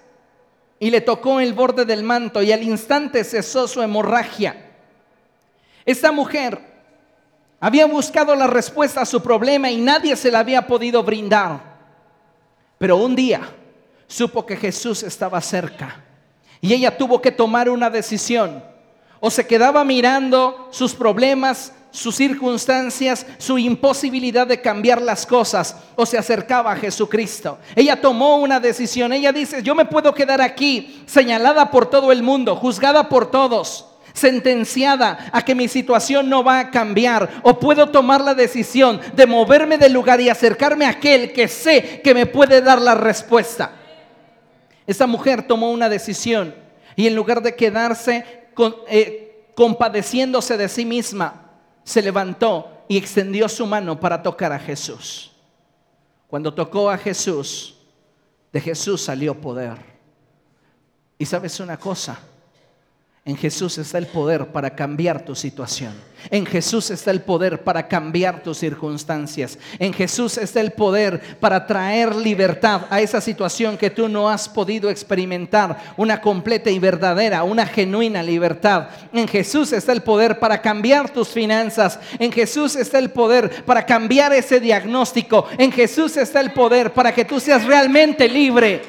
y le tocó el borde del manto y al instante cesó su hemorragia. Esta mujer había buscado la respuesta a su problema y nadie se la había podido brindar. Pero un día supo que Jesús estaba cerca y ella tuvo que tomar una decisión o se quedaba mirando sus problemas, sus circunstancias, su imposibilidad de cambiar las cosas, o se acercaba a Jesucristo. Ella tomó una decisión, ella dice, yo me puedo quedar aquí, señalada por todo el mundo, juzgada por todos sentenciada a que mi situación no va a cambiar o puedo tomar la decisión de moverme del lugar y acercarme a aquel que sé que me puede dar la respuesta. Esa mujer tomó una decisión y en lugar de quedarse eh, compadeciéndose de sí misma, se levantó y extendió su mano para tocar a Jesús. Cuando tocó a Jesús, de Jesús salió poder. Y sabes una cosa, en Jesús está el poder para cambiar tu situación. En Jesús está el poder para cambiar tus circunstancias. En Jesús está el poder para traer libertad a esa situación que tú no has podido experimentar. Una completa y verdadera, una genuina libertad. En Jesús está el poder para cambiar tus finanzas. En Jesús está el poder para cambiar ese diagnóstico. En Jesús está el poder para que tú seas realmente libre.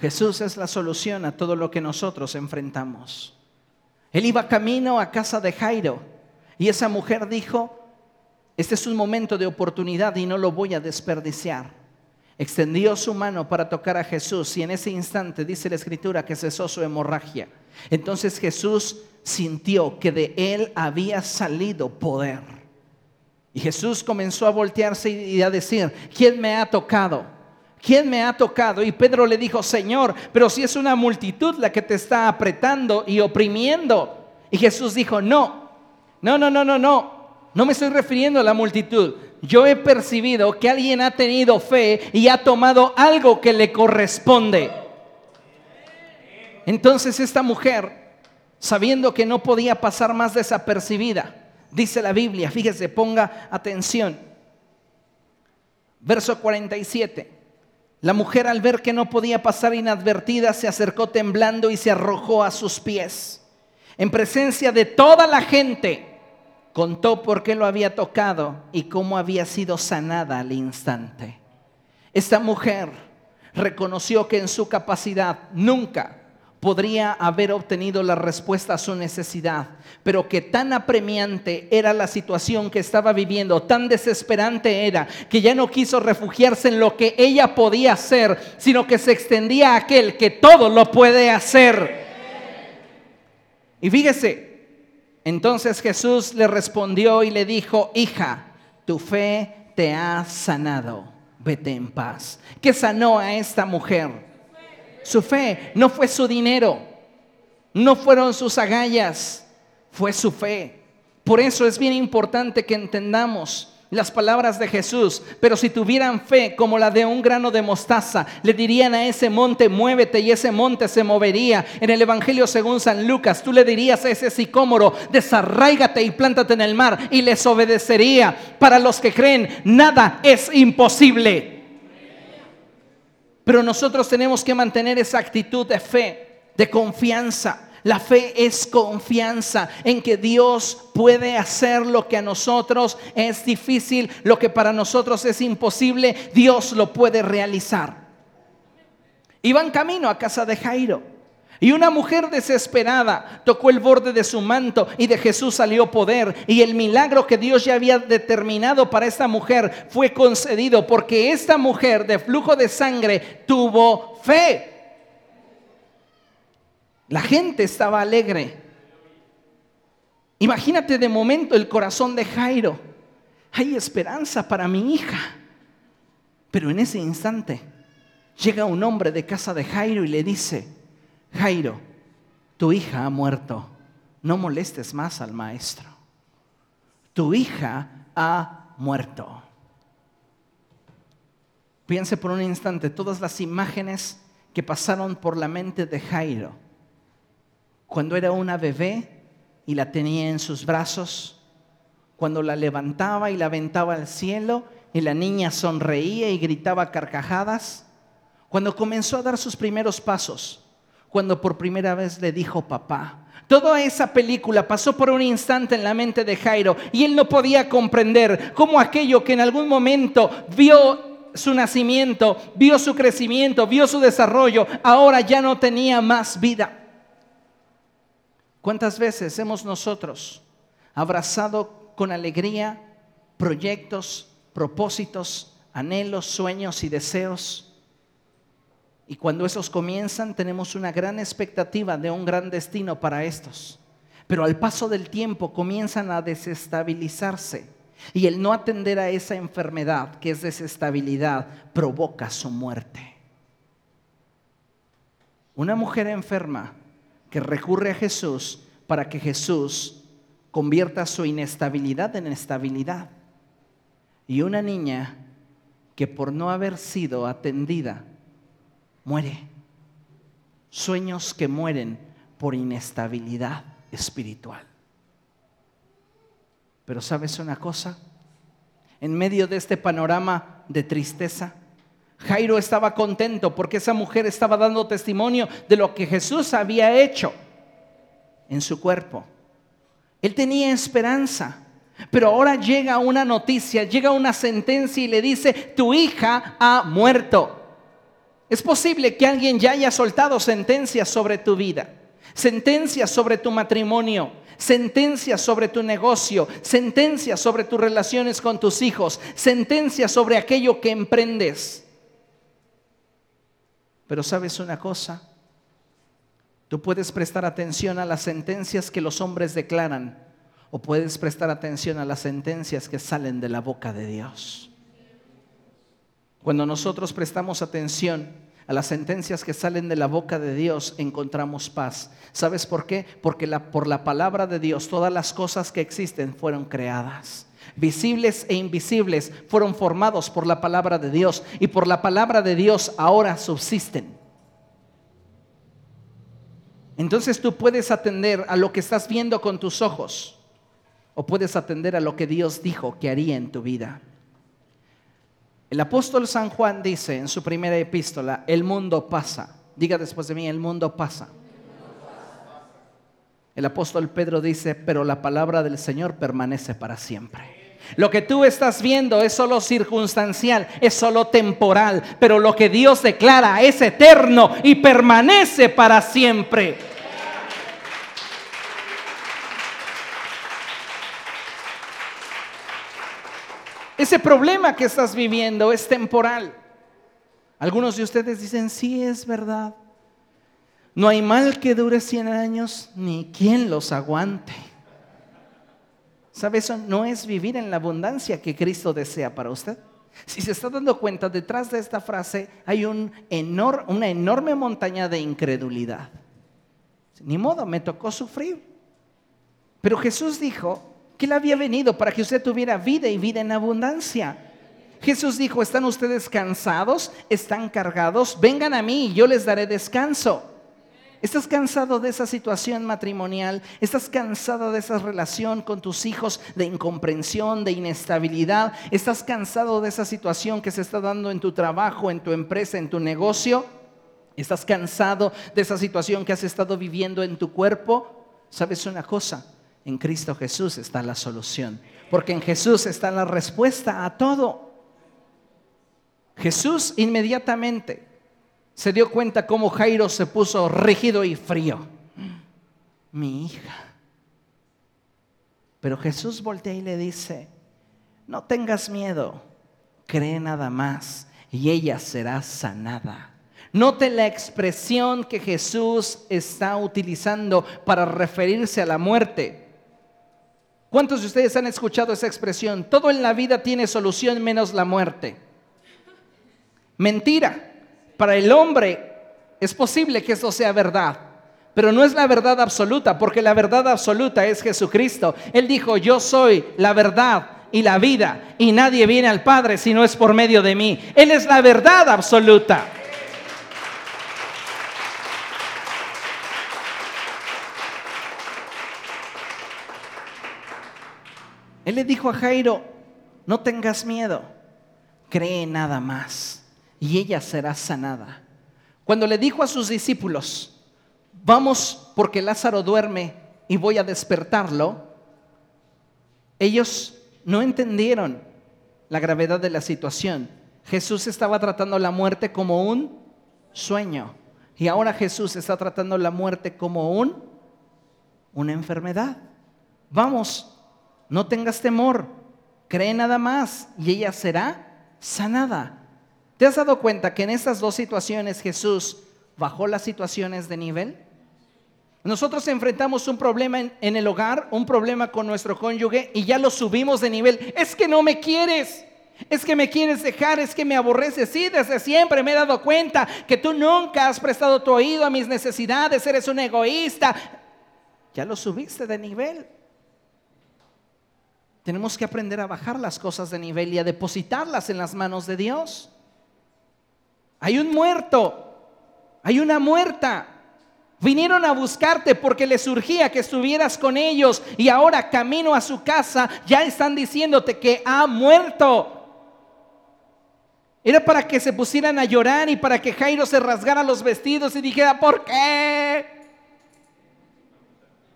Jesús es la solución a todo lo que nosotros enfrentamos. Él iba camino a casa de Jairo y esa mujer dijo, este es un momento de oportunidad y no lo voy a desperdiciar. Extendió su mano para tocar a Jesús y en ese instante dice la escritura que cesó su hemorragia. Entonces Jesús sintió que de él había salido poder. Y Jesús comenzó a voltearse y a decir, ¿quién me ha tocado? ¿Quién me ha tocado? Y Pedro le dijo, Señor, pero si es una multitud la que te está apretando y oprimiendo. Y Jesús dijo, no, no, no, no, no, no. No me estoy refiriendo a la multitud. Yo he percibido que alguien ha tenido fe y ha tomado algo que le corresponde. Entonces esta mujer, sabiendo que no podía pasar más desapercibida, dice la Biblia, fíjese, ponga atención. Verso 47. La mujer al ver que no podía pasar inadvertida se acercó temblando y se arrojó a sus pies. En presencia de toda la gente, contó por qué lo había tocado y cómo había sido sanada al instante. Esta mujer reconoció que en su capacidad nunca podría haber obtenido la respuesta a su necesidad, pero que tan apremiante era la situación que estaba viviendo, tan desesperante era, que ya no quiso refugiarse en lo que ella podía hacer, sino que se extendía a aquel que todo lo puede hacer. Y fíjese, entonces Jesús le respondió y le dijo, hija, tu fe te ha sanado, vete en paz. ¿Qué sanó a esta mujer? Su fe no fue su dinero, no fueron sus agallas, fue su fe. Por eso es bien importante que entendamos las palabras de Jesús, pero si tuvieran fe como la de un grano de mostaza, le dirían a ese monte, muévete y ese monte se movería. En el Evangelio según San Lucas, tú le dirías a ese sicómoro, desarráigate y plántate en el mar y les obedecería. Para los que creen, nada es imposible. Pero nosotros tenemos que mantener esa actitud de fe, de confianza. La fe es confianza en que Dios puede hacer lo que a nosotros es difícil, lo que para nosotros es imposible, Dios lo puede realizar. Iban camino a casa de Jairo. Y una mujer desesperada tocó el borde de su manto y de Jesús salió poder. Y el milagro que Dios ya había determinado para esta mujer fue concedido porque esta mujer de flujo de sangre tuvo fe. La gente estaba alegre. Imagínate de momento el corazón de Jairo. Hay esperanza para mi hija. Pero en ese instante llega un hombre de casa de Jairo y le dice, Jairo, tu hija ha muerto, no molestes más al maestro. Tu hija ha muerto. Piense por un instante todas las imágenes que pasaron por la mente de Jairo cuando era una bebé y la tenía en sus brazos, cuando la levantaba y la aventaba al cielo y la niña sonreía y gritaba carcajadas, cuando comenzó a dar sus primeros pasos cuando por primera vez le dijo papá. Toda esa película pasó por un instante en la mente de Jairo y él no podía comprender cómo aquello que en algún momento vio su nacimiento, vio su crecimiento, vio su desarrollo, ahora ya no tenía más vida. ¿Cuántas veces hemos nosotros abrazado con alegría proyectos, propósitos, anhelos, sueños y deseos? Y cuando esos comienzan, tenemos una gran expectativa de un gran destino para estos. Pero al paso del tiempo comienzan a desestabilizarse. Y el no atender a esa enfermedad, que es desestabilidad, provoca su muerte. Una mujer enferma que recurre a Jesús para que Jesús convierta su inestabilidad en estabilidad. Y una niña que por no haber sido atendida muere. Sueños que mueren por inestabilidad espiritual. Pero sabes una cosa, en medio de este panorama de tristeza, Jairo estaba contento porque esa mujer estaba dando testimonio de lo que Jesús había hecho en su cuerpo. Él tenía esperanza. Pero ahora llega una noticia, llega una sentencia y le dice, tu hija ha muerto. Es posible que alguien ya haya soltado sentencias sobre tu vida, sentencias sobre tu matrimonio, sentencias sobre tu negocio, sentencias sobre tus relaciones con tus hijos, sentencias sobre aquello que emprendes. Pero sabes una cosa, tú puedes prestar atención a las sentencias que los hombres declaran o puedes prestar atención a las sentencias que salen de la boca de Dios. Cuando nosotros prestamos atención a las sentencias que salen de la boca de Dios, encontramos paz. ¿Sabes por qué? Porque por la palabra de Dios todas las cosas que existen fueron creadas. Visibles e invisibles fueron formados por la palabra de Dios y por la palabra de Dios ahora subsisten. Entonces tú puedes atender a lo que estás viendo con tus ojos o puedes atender a lo que Dios dijo que haría en tu vida. El apóstol San Juan dice en su primera epístola, el mundo pasa. Diga después de mí, el mundo pasa. El apóstol Pedro dice, pero la palabra del Señor permanece para siempre. Lo que tú estás viendo es solo circunstancial, es solo temporal, pero lo que Dios declara es eterno y permanece para siempre. Ese problema que estás viviendo es temporal. Algunos de ustedes dicen, sí, es verdad. No hay mal que dure 100 años, ni quien los aguante. ¿Sabe eso? No es vivir en la abundancia que Cristo desea para usted. Si se está dando cuenta, detrás de esta frase hay un una enorme montaña de incredulidad. Ni modo, me tocó sufrir. Pero Jesús dijo, que Él había venido para que usted tuviera vida y vida en abundancia. Jesús dijo, ¿están ustedes cansados? ¿Están cargados? Vengan a mí y yo les daré descanso. ¿Estás cansado de esa situación matrimonial? ¿Estás cansado de esa relación con tus hijos de incomprensión, de inestabilidad? ¿Estás cansado de esa situación que se está dando en tu trabajo, en tu empresa, en tu negocio? ¿Estás cansado de esa situación que has estado viviendo en tu cuerpo? ¿Sabes una cosa? En Cristo Jesús está la solución, porque en Jesús está la respuesta a todo. Jesús inmediatamente se dio cuenta cómo Jairo se puso rígido y frío. Mi hija. Pero Jesús voltea y le dice, no tengas miedo, cree nada más y ella será sanada. Note la expresión que Jesús está utilizando para referirse a la muerte. ¿Cuántos de ustedes han escuchado esa expresión? Todo en la vida tiene solución menos la muerte. Mentira. Para el hombre es posible que eso sea verdad, pero no es la verdad absoluta, porque la verdad absoluta es Jesucristo. Él dijo, yo soy la verdad y la vida, y nadie viene al Padre si no es por medio de mí. Él es la verdad absoluta. Él le dijo a Jairo, no tengas miedo, cree nada más y ella será sanada. Cuando le dijo a sus discípulos, vamos porque Lázaro duerme y voy a despertarlo, ellos no entendieron la gravedad de la situación. Jesús estaba tratando la muerte como un sueño y ahora Jesús está tratando la muerte como un una enfermedad. Vamos, no tengas temor, cree nada más y ella será sanada. ¿Te has dado cuenta que en estas dos situaciones Jesús bajó las situaciones de nivel? Nosotros enfrentamos un problema en, el hogar, un problema con nuestro cónyuge y ya lo subimos de nivel. Es que no me quieres, Es que me quieres dejar, es que me aborreces. Sí, desde siempre me he dado cuenta que tú nunca has prestado tu oído a mis necesidades, eres un egoísta. Ya lo subiste de nivel. Tenemos que aprender a bajar las cosas de nivel y a depositarlas en las manos de Dios. Hay un muerto, hay una muerta. Vinieron a buscarte porque les surgía que estuvieras con ellos y ahora camino a su casa ya están diciéndote que ha muerto. Era para que se pusieran a llorar y para que Jairo se rasgara los vestidos y dijera, ¿por qué?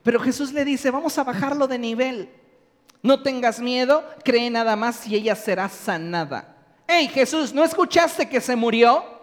Pero Jesús le dice, vamos a bajarlo de nivel. No tengas miedo, cree nada más y ella será sanada. Hey Jesús, ¿no escuchaste que se murió?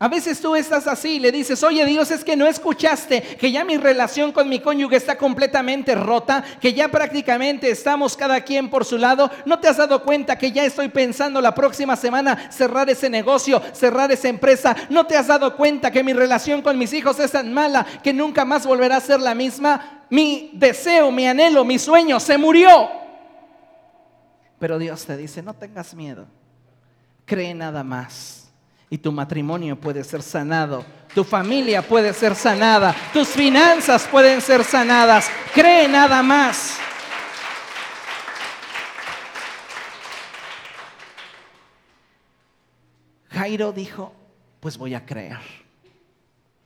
A veces tú estás así, le dices, oye Dios, es que no escuchaste que ya mi relación con mi cónyuge está completamente rota, que ya prácticamente estamos cada quien por su lado. ¿No te has dado cuenta que ya estoy pensando la próxima semana cerrar ese negocio, cerrar esa empresa? ¿No te has dado cuenta que mi relación con mis hijos es tan mala que nunca más volverá a ser la misma? Mi deseo, mi anhelo, mi sueño se murió. Pero Dios te dice, no tengas miedo, cree nada más y tu matrimonio puede ser sanado, tu familia puede ser sanada, tus finanzas pueden ser sanadas. Cree nada más. Jairo dijo, pues voy a creer,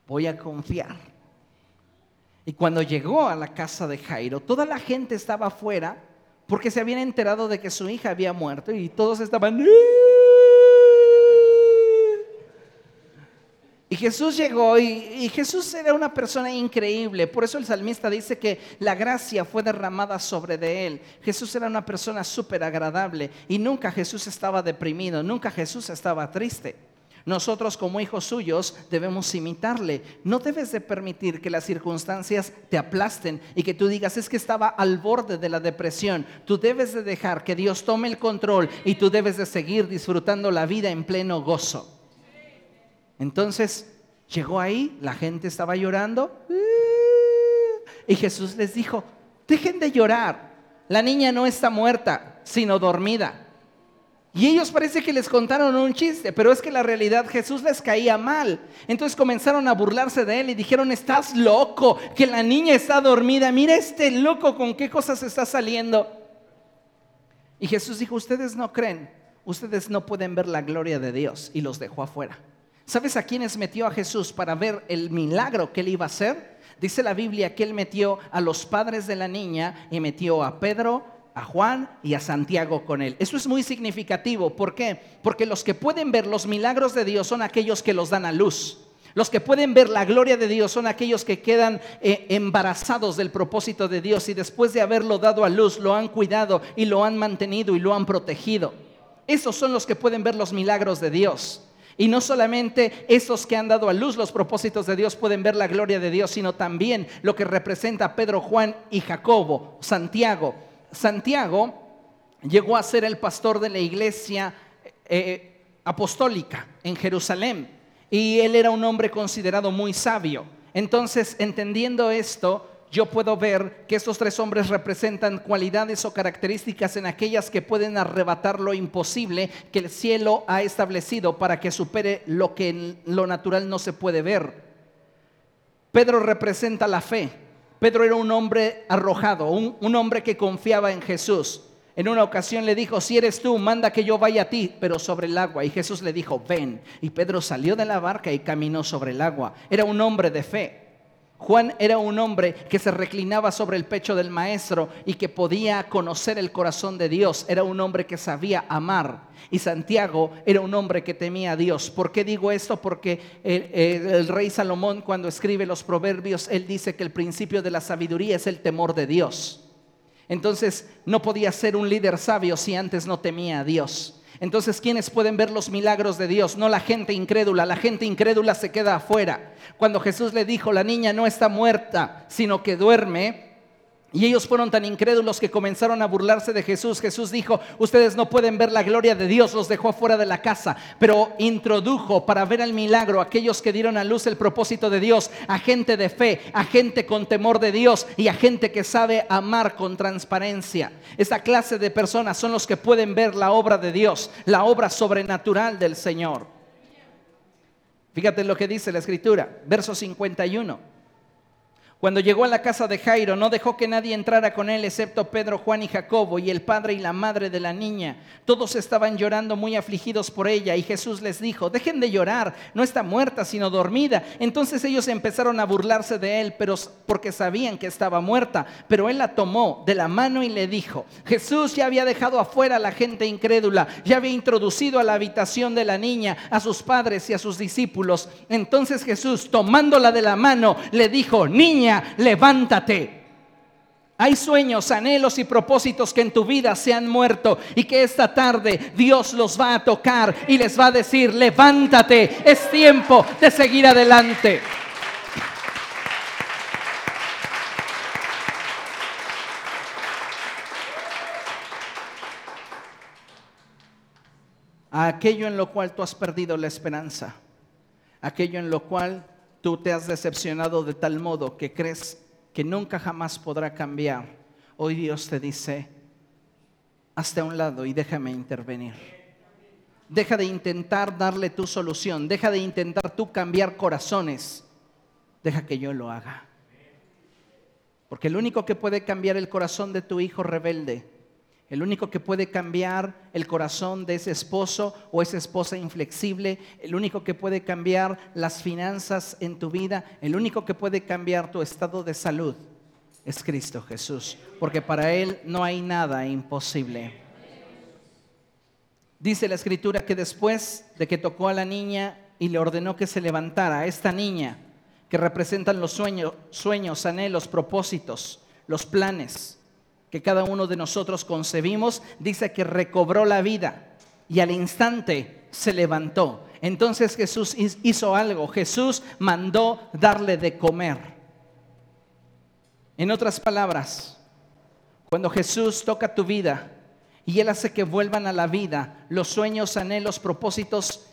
voy a confiar. Y cuando llegó a la casa de Jairo, toda la gente estaba afuera porque se habían enterado de que su hija había muerto y todos estaban... Y Jesús llegó y, Jesús era una persona increíble. Por eso el salmista dice que la gracia fue derramada sobre de él. Jesús era una persona súper agradable y nunca Jesús estaba deprimido, nunca Jesús estaba triste. Nosotros como hijos suyos debemos imitarle. No debes de permitir que las circunstancias te aplasten y que tú digas es que estaba al borde de la depresión. Tú debes de dejar que Dios tome el control y tú debes de seguir disfrutando la vida en pleno gozo. Entonces llegó ahí, la gente estaba llorando y Jesús les dijo, dejen de llorar, la niña no está muerta, sino dormida. Y ellos parece que les contaron un chiste, pero es que la realidad Jesús les caía mal. Entonces comenzaron a burlarse de él y dijeron, estás loco, que la niña está dormida, mira este loco con qué cosas está saliendo. Y Jesús dijo, ustedes no creen, ustedes no pueden ver la gloria de Dios y los dejó afuera. ¿Sabes a quiénes metió a Jesús para ver el milagro que él iba a hacer? Dice la Biblia que él metió a los padres de la niña y metió a Pedro, a Juan y a Santiago con él. Eso es muy significativo. ¿Por qué? Porque los que pueden ver los milagros de Dios son aquellos que los dan a luz. Los que pueden ver la gloria de Dios son aquellos que quedan eh, embarazados del propósito de Dios y después de haberlo dado a luz lo han cuidado y lo han mantenido y lo han protegido. Esos son los que pueden ver los milagros de Dios. Y no solamente esos que han dado a luz los propósitos de Dios pueden ver la gloria de Dios, sino también lo que representa Pedro, Juan y Jacobo, Santiago. Santiago llegó a ser el pastor de la iglesia eh, apostólica en Jerusalén y él era un hombre considerado muy sabio. Entonces, entendiendo esto, yo puedo ver que estos tres hombres representan cualidades o características en aquellas que pueden arrebatar lo imposible que el cielo ha establecido para que supere lo que en lo natural no se puede ver. Pedro representa la fe. Pedro era un hombre arrojado, un, un hombre que confiaba en Jesús. En una ocasión le dijo, si eres tú, manda que yo vaya a ti, pero sobre el agua. Y Jesús le dijo, ven. Y Pedro salió de la barca y caminó sobre el agua. Era un hombre de fe. Juan era un hombre que se reclinaba sobre el pecho del maestro y que podía conocer el corazón de Dios. Era un hombre que sabía amar. Y Santiago era un hombre que temía a Dios. ¿Por qué digo esto? Porque el, rey Salomón cuando escribe los proverbios, él dice que el principio de la sabiduría es el temor de Dios. Entonces no podía ser un líder sabio si antes no temía a Dios. Entonces, ¿quiénes pueden ver los milagros de Dios? No la gente incrédula, la gente incrédula se queda afuera. Cuando Jesús le dijo, la niña no está muerta, sino que duerme, Y ellos fueron tan incrédulos que comenzaron a burlarse de Jesús. Jesús dijo, ustedes no pueden ver la gloria de Dios, los dejó afuera de la casa, pero introdujo para ver el milagro a aquellos que dieron a luz el propósito de Dios, a gente de fe, a gente con temor de Dios y a gente que sabe amar con transparencia. Esa clase de personas son los que pueden ver la obra de Dios, la obra sobrenatural del Señor. Fíjate lo que dice la escritura, verso 51. Cuando llegó a la casa de Jairo, no dejó que nadie entrara con él, excepto Pedro, Juan y Jacobo, y el padre y la madre de la niña. Todos estaban llorando muy afligidos por ella, y Jesús les dijo, dejen de llorar, no está muerta, sino dormida. Entonces ellos empezaron a burlarse de él, pero porque sabían que estaba muerta. Pero él la tomó de la mano y le dijo, Jesús ya había dejado afuera a la gente incrédula, ya había introducido a la habitación de la niña a sus padres y a sus discípulos. Entonces Jesús, tomándola de la mano, le dijo, niña, levántate. Hay sueños, anhelos y propósitos que en tu vida se han muerto y que esta tarde Dios los va a tocar y les va a decir, levántate, es tiempo de seguir adelante. aquello en lo cual tú has perdido la esperanza, aquello en lo cual tú te has decepcionado de tal modo que crees que nunca jamás podrá cambiar, hoy Dios te dice, hasta un lado y déjame intervenir. Deja de intentar darle tu solución, deja de intentar tú cambiar corazones, deja que yo lo haga. Porque el único que puede cambiar el corazón de tu hijo rebelde el único que puede cambiar el corazón de ese esposo o esa esposa inflexible, el único que puede cambiar las finanzas en tu vida, el único que puede cambiar tu estado de salud es Cristo Jesús, porque para Él no hay nada imposible. Dice la escritura que después de que tocó a la niña y le ordenó que se levantara, esta niña que representan los sueños, sueños, anhelos, propósitos, los planes, que cada uno de nosotros concebimos, dice que recobró la vida y al instante se levantó. Entonces Jesús hizo algo, Jesús mandó darle de comer. En otras palabras, cuando Jesús toca tu vida y Él hace que vuelvan a la vida los sueños, anhelos, propósitos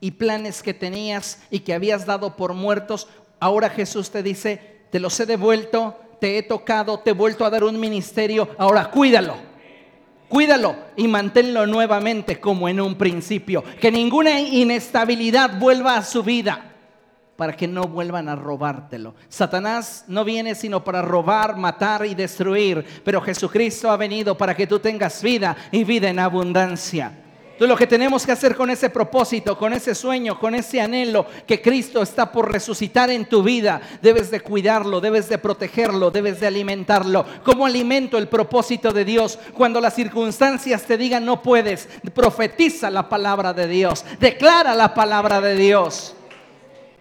y planes que tenías y que habías dado por muertos, ahora Jesús te dice, te los he devuelto, te he tocado, te he vuelto a dar un ministerio, ahora cuídalo. Cuídalo y manténlo nuevamente como en un principio. Que ninguna inestabilidad vuelva a su vida para que no vuelvan a robártelo. Satanás no viene sino para robar, matar y destruir, pero Jesucristo ha venido para que tú tengas vida y vida en abundancia. Entonces lo que tenemos que hacer con ese propósito, con ese sueño, con ese anhelo que Cristo está por resucitar en tu vida, debes de cuidarlo, debes de protegerlo, debes de alimentarlo. ¿Cómo alimento el propósito de Dios? Cuando las circunstancias te digan no puedes, profetiza la palabra de Dios, declara la palabra de Dios.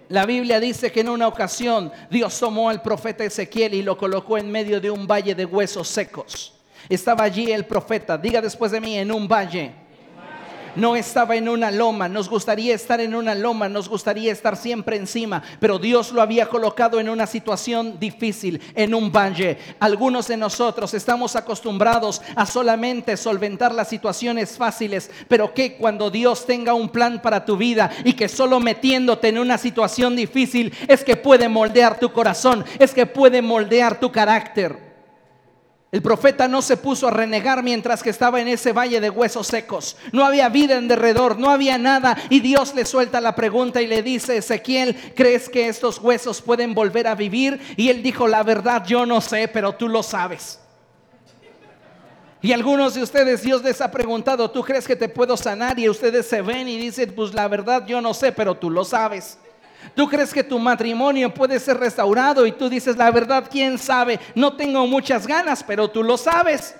La Biblia dice que en una ocasión Dios tomó al profeta Ezequiel y lo colocó en medio de un valle de huesos secos. Estaba allí el profeta, diga después de mí, en un valle no estaba en una loma. Nos gustaría estar en una loma, nos gustaría estar siempre encima, pero Dios lo había colocado en una situación difícil, en un valle. Algunos de nosotros estamos acostumbrados a solamente solventar las situaciones fáciles, pero que cuando Dios tenga un plan para tu vida y que solo metiéndote en una situación difícil es que puede moldear tu corazón, es que puede moldear tu carácter. El profeta no se puso a renegar mientras que estaba en ese valle de huesos secos. No había vida en derredor, no había nada. Y Dios le suelta la pregunta y le dice, Ezequiel, ¿crees que estos huesos pueden volver a vivir? Y él dijo, la verdad yo no sé, pero tú lo sabes. Y algunos de ustedes Dios les ha preguntado, ¿tú crees que te puedo sanar? Y ustedes se ven y dicen, pues la verdad yo no sé, pero tú lo sabes. Tú crees que tu matrimonio puede ser restaurado y tú dices, la verdad, quién sabe, no tengo muchas ganas, pero tú lo sabes.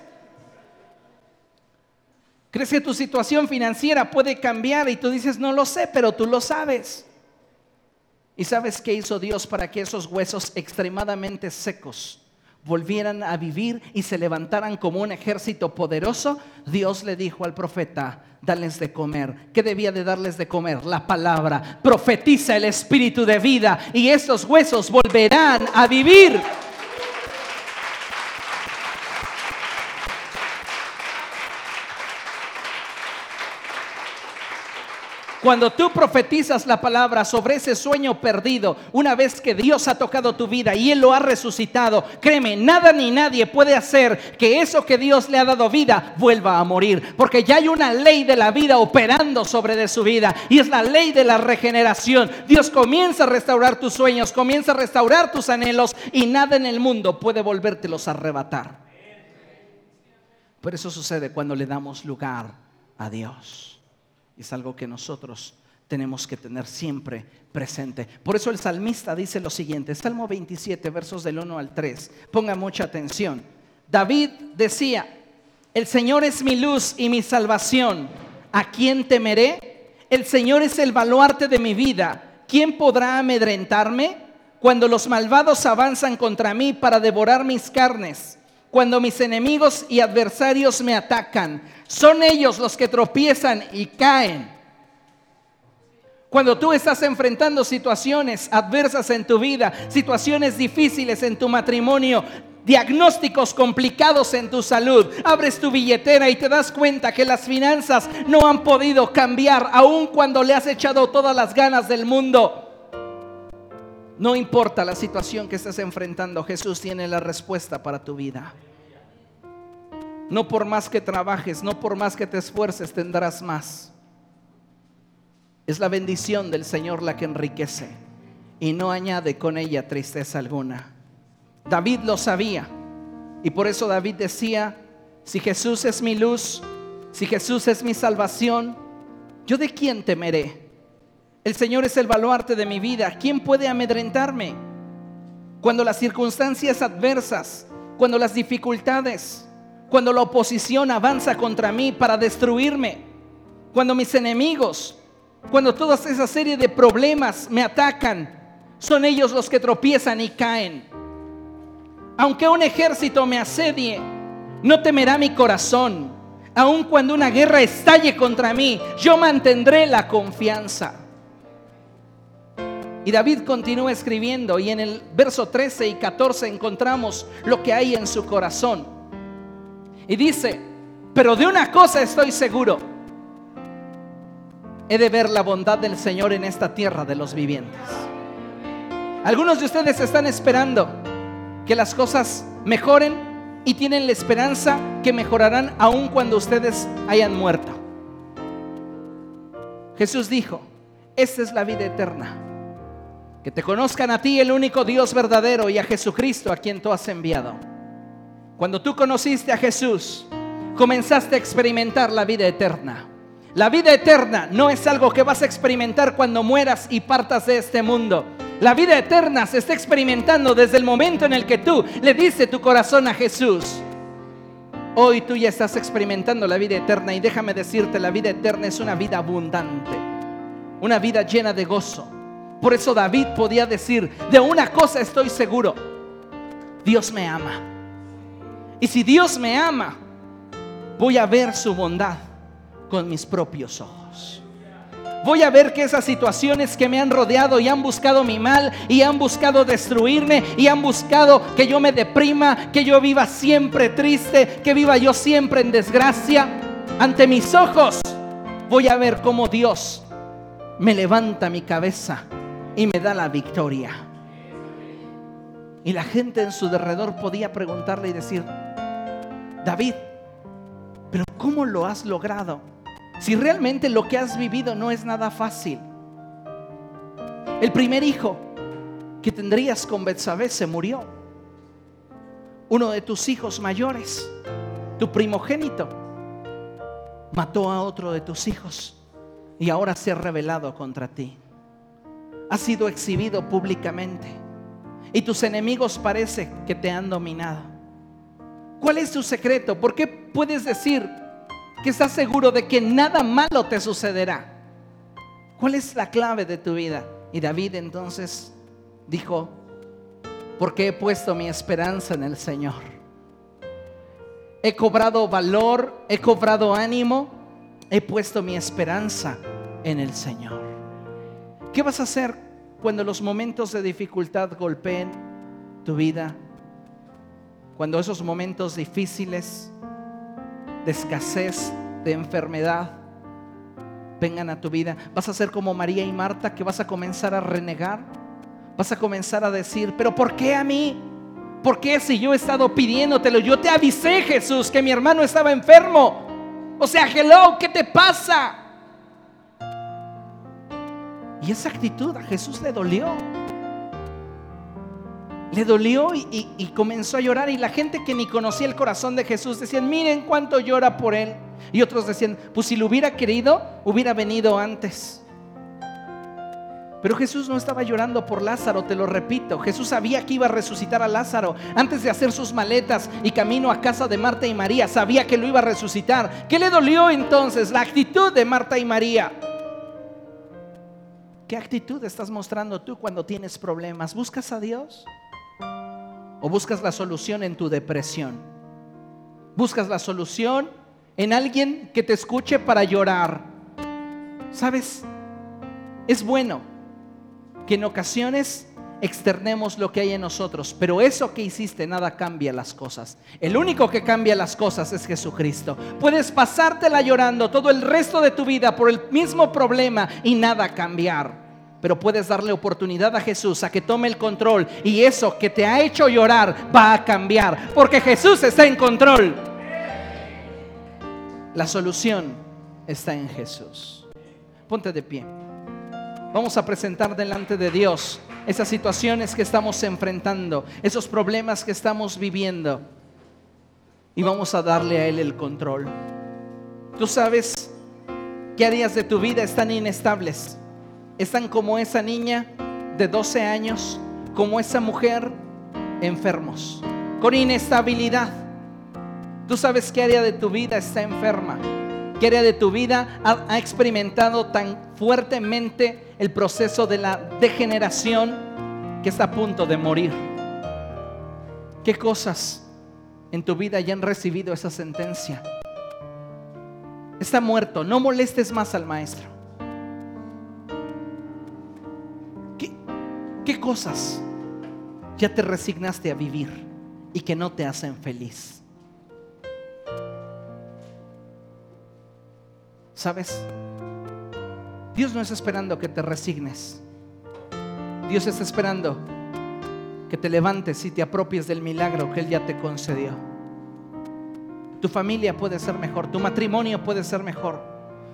¿Crees que tu situación financiera puede cambiar y tú dices, no lo sé, pero tú lo sabes? ¿Y sabes qué hizo Dios para que esos huesos extremadamente secos volvieran a vivir y se levantaran como un ejército poderoso? Dios le dijo al profeta, dales de comer. ¿Qué debía de darles de comer? La palabra. Profetiza el espíritu de vida y estos huesos volverán a vivir. Cuando tú profetizas la palabra sobre ese sueño perdido, una vez que Dios ha tocado tu vida y Él lo ha resucitado, créeme, nada ni nadie puede hacer que eso que Dios le ha dado vida vuelva a morir. Porque ya hay una ley de la vida operando sobre de su vida y es la ley de la regeneración. Dios comienza a restaurar tus sueños, comienza a restaurar tus anhelos y nada en el mundo puede volvértelos a arrebatar. Pero eso sucede cuando le damos lugar a Dios. Es algo que nosotros tenemos que tener siempre presente. Por eso el salmista dice lo siguiente, Salmo 27, versos del 1 al 3. Ponga mucha atención. David decía, el Señor es mi luz y mi salvación. ¿A quién temeré? El Señor es el baluarte de mi vida. ¿Quién podrá amedrentarme? Cuando los malvados avanzan contra mí para devorar mis carnes cuando mis enemigos y adversarios me atacan. Son ellos los que tropiezan y caen. Cuando tú estás enfrentando situaciones adversas en tu vida, situaciones difíciles en tu matrimonio, diagnósticos complicados en tu salud, abres tu billetera y te das cuenta que las finanzas no han podido cambiar, aun cuando le has echado todas las ganas del mundo. No importa la situación que estés enfrentando, Jesús tiene la respuesta para tu vida. No por más que trabajes, no por más que te esfuerces, tendrás más. Es la bendición del Señor la que enriquece y no añade con ella tristeza alguna. David lo sabía y por eso David decía, si Jesús es mi luz, si Jesús es mi salvación, ¿yo de quién temeré? El Señor es el baluarte de mi vida. ¿Quién puede amedrentarme? Cuando las circunstancias adversas, cuando las dificultades, cuando la oposición avanza contra mí para destruirme, cuando mis enemigos, cuando toda esa serie de problemas me atacan, son ellos los que tropiezan y caen. Aunque un ejército me asedie, no temerá mi corazón. Aun cuando una guerra estalle contra mí, yo mantendré la confianza. Y David continúa escribiendo y en el verso 13 y 14 encontramos lo que hay en su corazón. Y dice, pero de una cosa estoy seguro, he de ver la bondad del Señor en esta tierra de los vivientes. Algunos de ustedes están esperando que las cosas mejoren y tienen la esperanza que mejorarán aun cuando ustedes hayan muerto. Jesús dijo, esta es la vida eterna que te conozcan a ti, el único Dios verdadero, y a Jesucristo a quien tú has enviado. Cuando tú conociste a Jesús, comenzaste a experimentar la vida eterna. La vida eterna no es algo que vas a experimentar cuando mueras y partas de este mundo. La vida eterna se está experimentando desde el momento en el que tú le diste tu corazón a Jesús. Hoy tú ya estás experimentando la vida eterna y déjame decirte, la vida eterna es una vida abundante, una vida llena de gozo, por eso David podía decir, de una cosa estoy seguro, Dios me ama. Y si Dios me ama, voy a ver su bondad con mis propios ojos. Voy a ver que esas situaciones que me han rodeado y han buscado mi mal y han buscado destruirme y han buscado que yo me deprima, que yo viva siempre triste, que viva yo siempre en desgracia, ante mis ojos voy a ver cómo Dios me levanta mi cabeza y me da la victoria. Y la gente en su derredor podía preguntarle y decir, David, pero ¿cómo lo has logrado? Si realmente lo que has vivido no es nada fácil. El primer hijo que tendrías con Betsabé se murió. Uno de tus hijos mayores, tu primogénito, mató a otro de tus hijos y ahora se ha rebelado contra ti ha sido exhibido públicamente y tus enemigos parece que te han dominado. ¿Cuál es tu secreto? ¿Por qué puedes decir que estás seguro de que nada malo te sucederá? ¿Cuál es la clave de tu vida? Y David entonces dijo, porque he puesto mi esperanza en el Señor. He cobrado valor, he cobrado ánimo, he puesto mi esperanza en el Señor. ¿Qué vas a hacer cuando los momentos de dificultad golpeen tu vida? Cuando esos momentos difíciles de escasez, de enfermedad, vengan a tu vida. Vas a ser como María y Marta que vas a comenzar a renegar. Vas a comenzar a decir, pero ¿por qué a mí? ¿Por qué si yo he estado pidiéndotelo? Yo te avisé, Jesús, que mi hermano estaba enfermo. O sea, hello, ¿qué te pasa? Y esa actitud a Jesús le dolió. Le dolió y, comenzó a llorar. Y la gente que ni conocía el corazón de Jesús decían, miren cuánto llora por él. Y otros decían, pues si lo hubiera querido, hubiera venido antes. Pero Jesús no estaba llorando por Lázaro, te lo repito. Jesús sabía que iba a resucitar a Lázaro antes de hacer sus maletas y camino a casa de Marta y María. Sabía que lo iba a resucitar. ¿Qué le dolió entonces? La actitud de Marta y María. ¿Qué actitud estás mostrando tú cuando tienes problemas? ¿Buscas a Dios? ¿O buscas la solución en tu depresión? ¿Buscas la solución en alguien que te escuche para llorar? ¿Sabes? Es bueno que en ocasiones externemos lo que hay en nosotros, pero eso que hiciste nada cambia las cosas. El único que cambia las cosas es Jesucristo. Puedes pasártela llorando todo el resto de tu vida por el mismo problema y nada cambiar pero puedes darle oportunidad a Jesús a que tome el control y eso que te ha hecho llorar va a cambiar, porque Jesús está en control. La solución está en Jesús. Ponte de pie. Vamos a presentar delante de Dios esas situaciones que estamos enfrentando, esos problemas que estamos viviendo. Y vamos a darle a Él el control. Tú sabes qué áreas de tu vida están inestables están como esa niña de 12 años, como esa mujer enfermos, con inestabilidad. Tú sabes qué área de tu vida está enferma, qué área de tu vida ha, experimentado tan fuertemente el proceso de la degeneración que está a punto de morir. ¿Qué cosas en tu vida ya han recibido esa sentencia? Está muerto, no molestes más al maestro. ¿Qué cosas ya te resignaste a vivir y que no te hacen feliz? ¿Sabes? Dios no está esperando que te resignes. Dios está esperando que te levantes y te apropies del milagro que Él ya te concedió. Tu familia puede ser mejor, tu matrimonio puede ser mejor,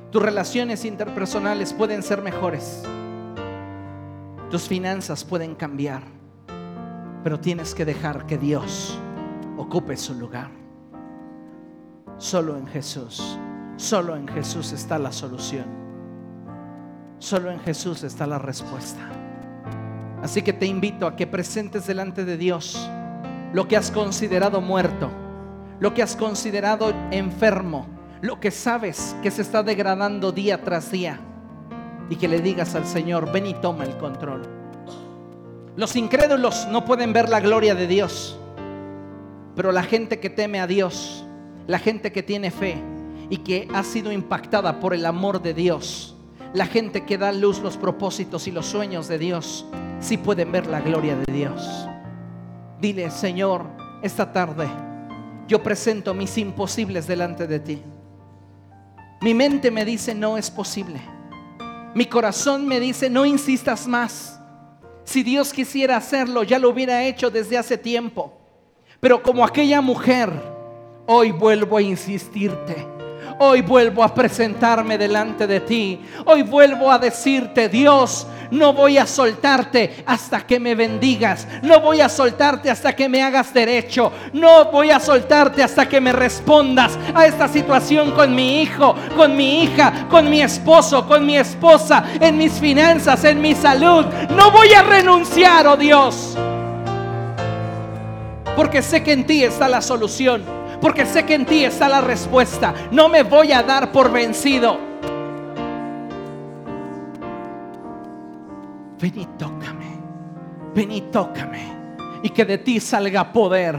tus relaciones interpersonales pueden ser mejores. Tus finanzas pueden cambiar, pero tienes que dejar que Dios ocupe su lugar. Solo en Jesús, solo en Jesús está la solución. Solo en Jesús está la respuesta. Así que te invito a que presentes delante de Dios lo que has considerado muerto, lo que has considerado enfermo, lo que sabes que se está degradando día tras día y que le digas al Señor, ven y toma el control. Los incrédulos no pueden ver la gloria de Dios, pero la gente que teme a Dios, la gente que tiene fe y que ha sido impactada por el amor de Dios, la gente que da luz los propósitos y los sueños de Dios, sí pueden ver la gloria de Dios. Dile, Señor, esta tarde yo presento mis imposibles delante de ti. Mi mente me dice, no es posible. Mi corazón me dice, no insistas más. Si Dios quisiera hacerlo, ya lo hubiera hecho desde hace tiempo. Pero como aquella mujer, hoy vuelvo a insistirte. Hoy vuelvo a presentarme delante de ti. Hoy vuelvo a decirte, Dios, no voy a soltarte hasta que me bendigas. No voy a soltarte hasta que me hagas derecho. No voy a soltarte hasta que me respondas a esta situación con mi hijo, con mi hija, con mi esposo, con mi esposa, en mis finanzas, en mi salud. No voy a renunciar, oh Dios. Porque sé que en ti está la solución. Porque sé que en ti está la respuesta. No me voy a dar por vencido. ven y tócame, ven y tócame. Y que de ti salga poder,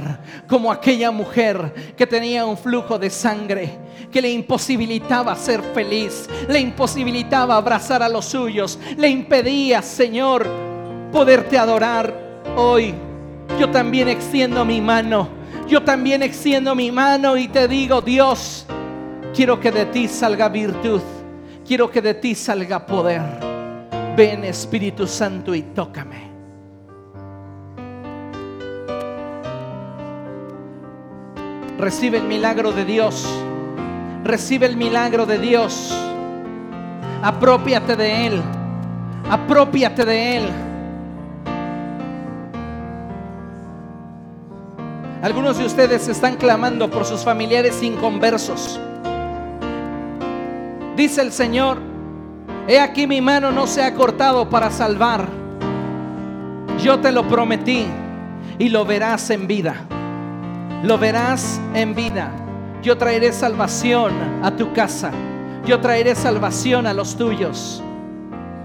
como aquella mujer que tenía un flujo de sangre que le imposibilitaba ser feliz, le imposibilitaba abrazar a los suyos, le impedía, Señor, poderte adorar hoy. Yo también extiendo mi mano, yo también extiendo mi mano y te digo, Dios, quiero que de ti salga virtud Quiero que de ti salga poder. Ven Espíritu Santo y tócame. Recibe el milagro de Dios. Recibe el milagro de Dios. Apropiate de Él. Apropiate de Él. Algunos de ustedes están clamando por sus familiares inconversos. Dice el Señor, he aquí mi mano no se ha cortado para salvar. Yo te lo prometí y lo verás en vida. Lo verás en vida. Yo traeré salvación a tu casa. Yo traeré salvación a los tuyos.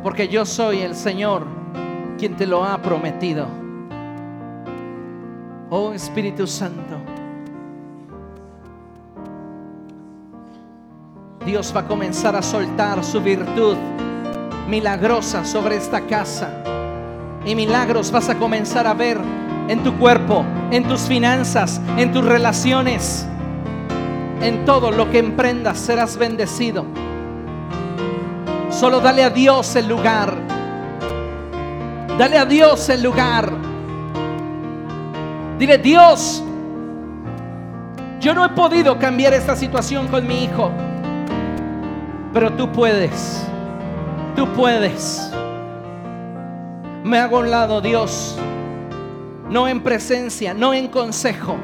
Porque yo soy el Señor quien te lo ha prometido. Oh Espíritu Santo. Dios va a comenzar a soltar su virtud milagrosa sobre esta casa. Y milagros vas a comenzar a ver en tu cuerpo, en tus finanzas, en tus relaciones. En todo lo que emprendas serás bendecido. Solo dale a Dios el lugar. Dale a Dios el lugar. Dile, Dios, yo no he podido cambiar esta situación con mi hijo. Pero tú puedes, tú puedes. Me hago a un lado, Dios, no en presencia, no en consejo,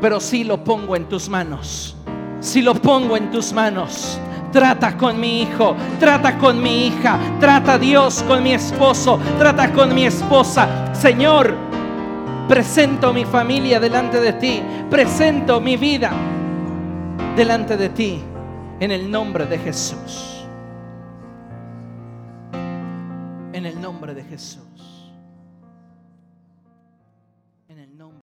pero sí lo pongo en tus manos. Si lo pongo en tus manos, trata con mi hijo, trata con mi hija, trata Dios con mi esposo, trata con mi esposa. Señor, presento mi familia delante de ti, presento mi vida delante de ti en el nombre de Jesús. En el nombre de Jesús.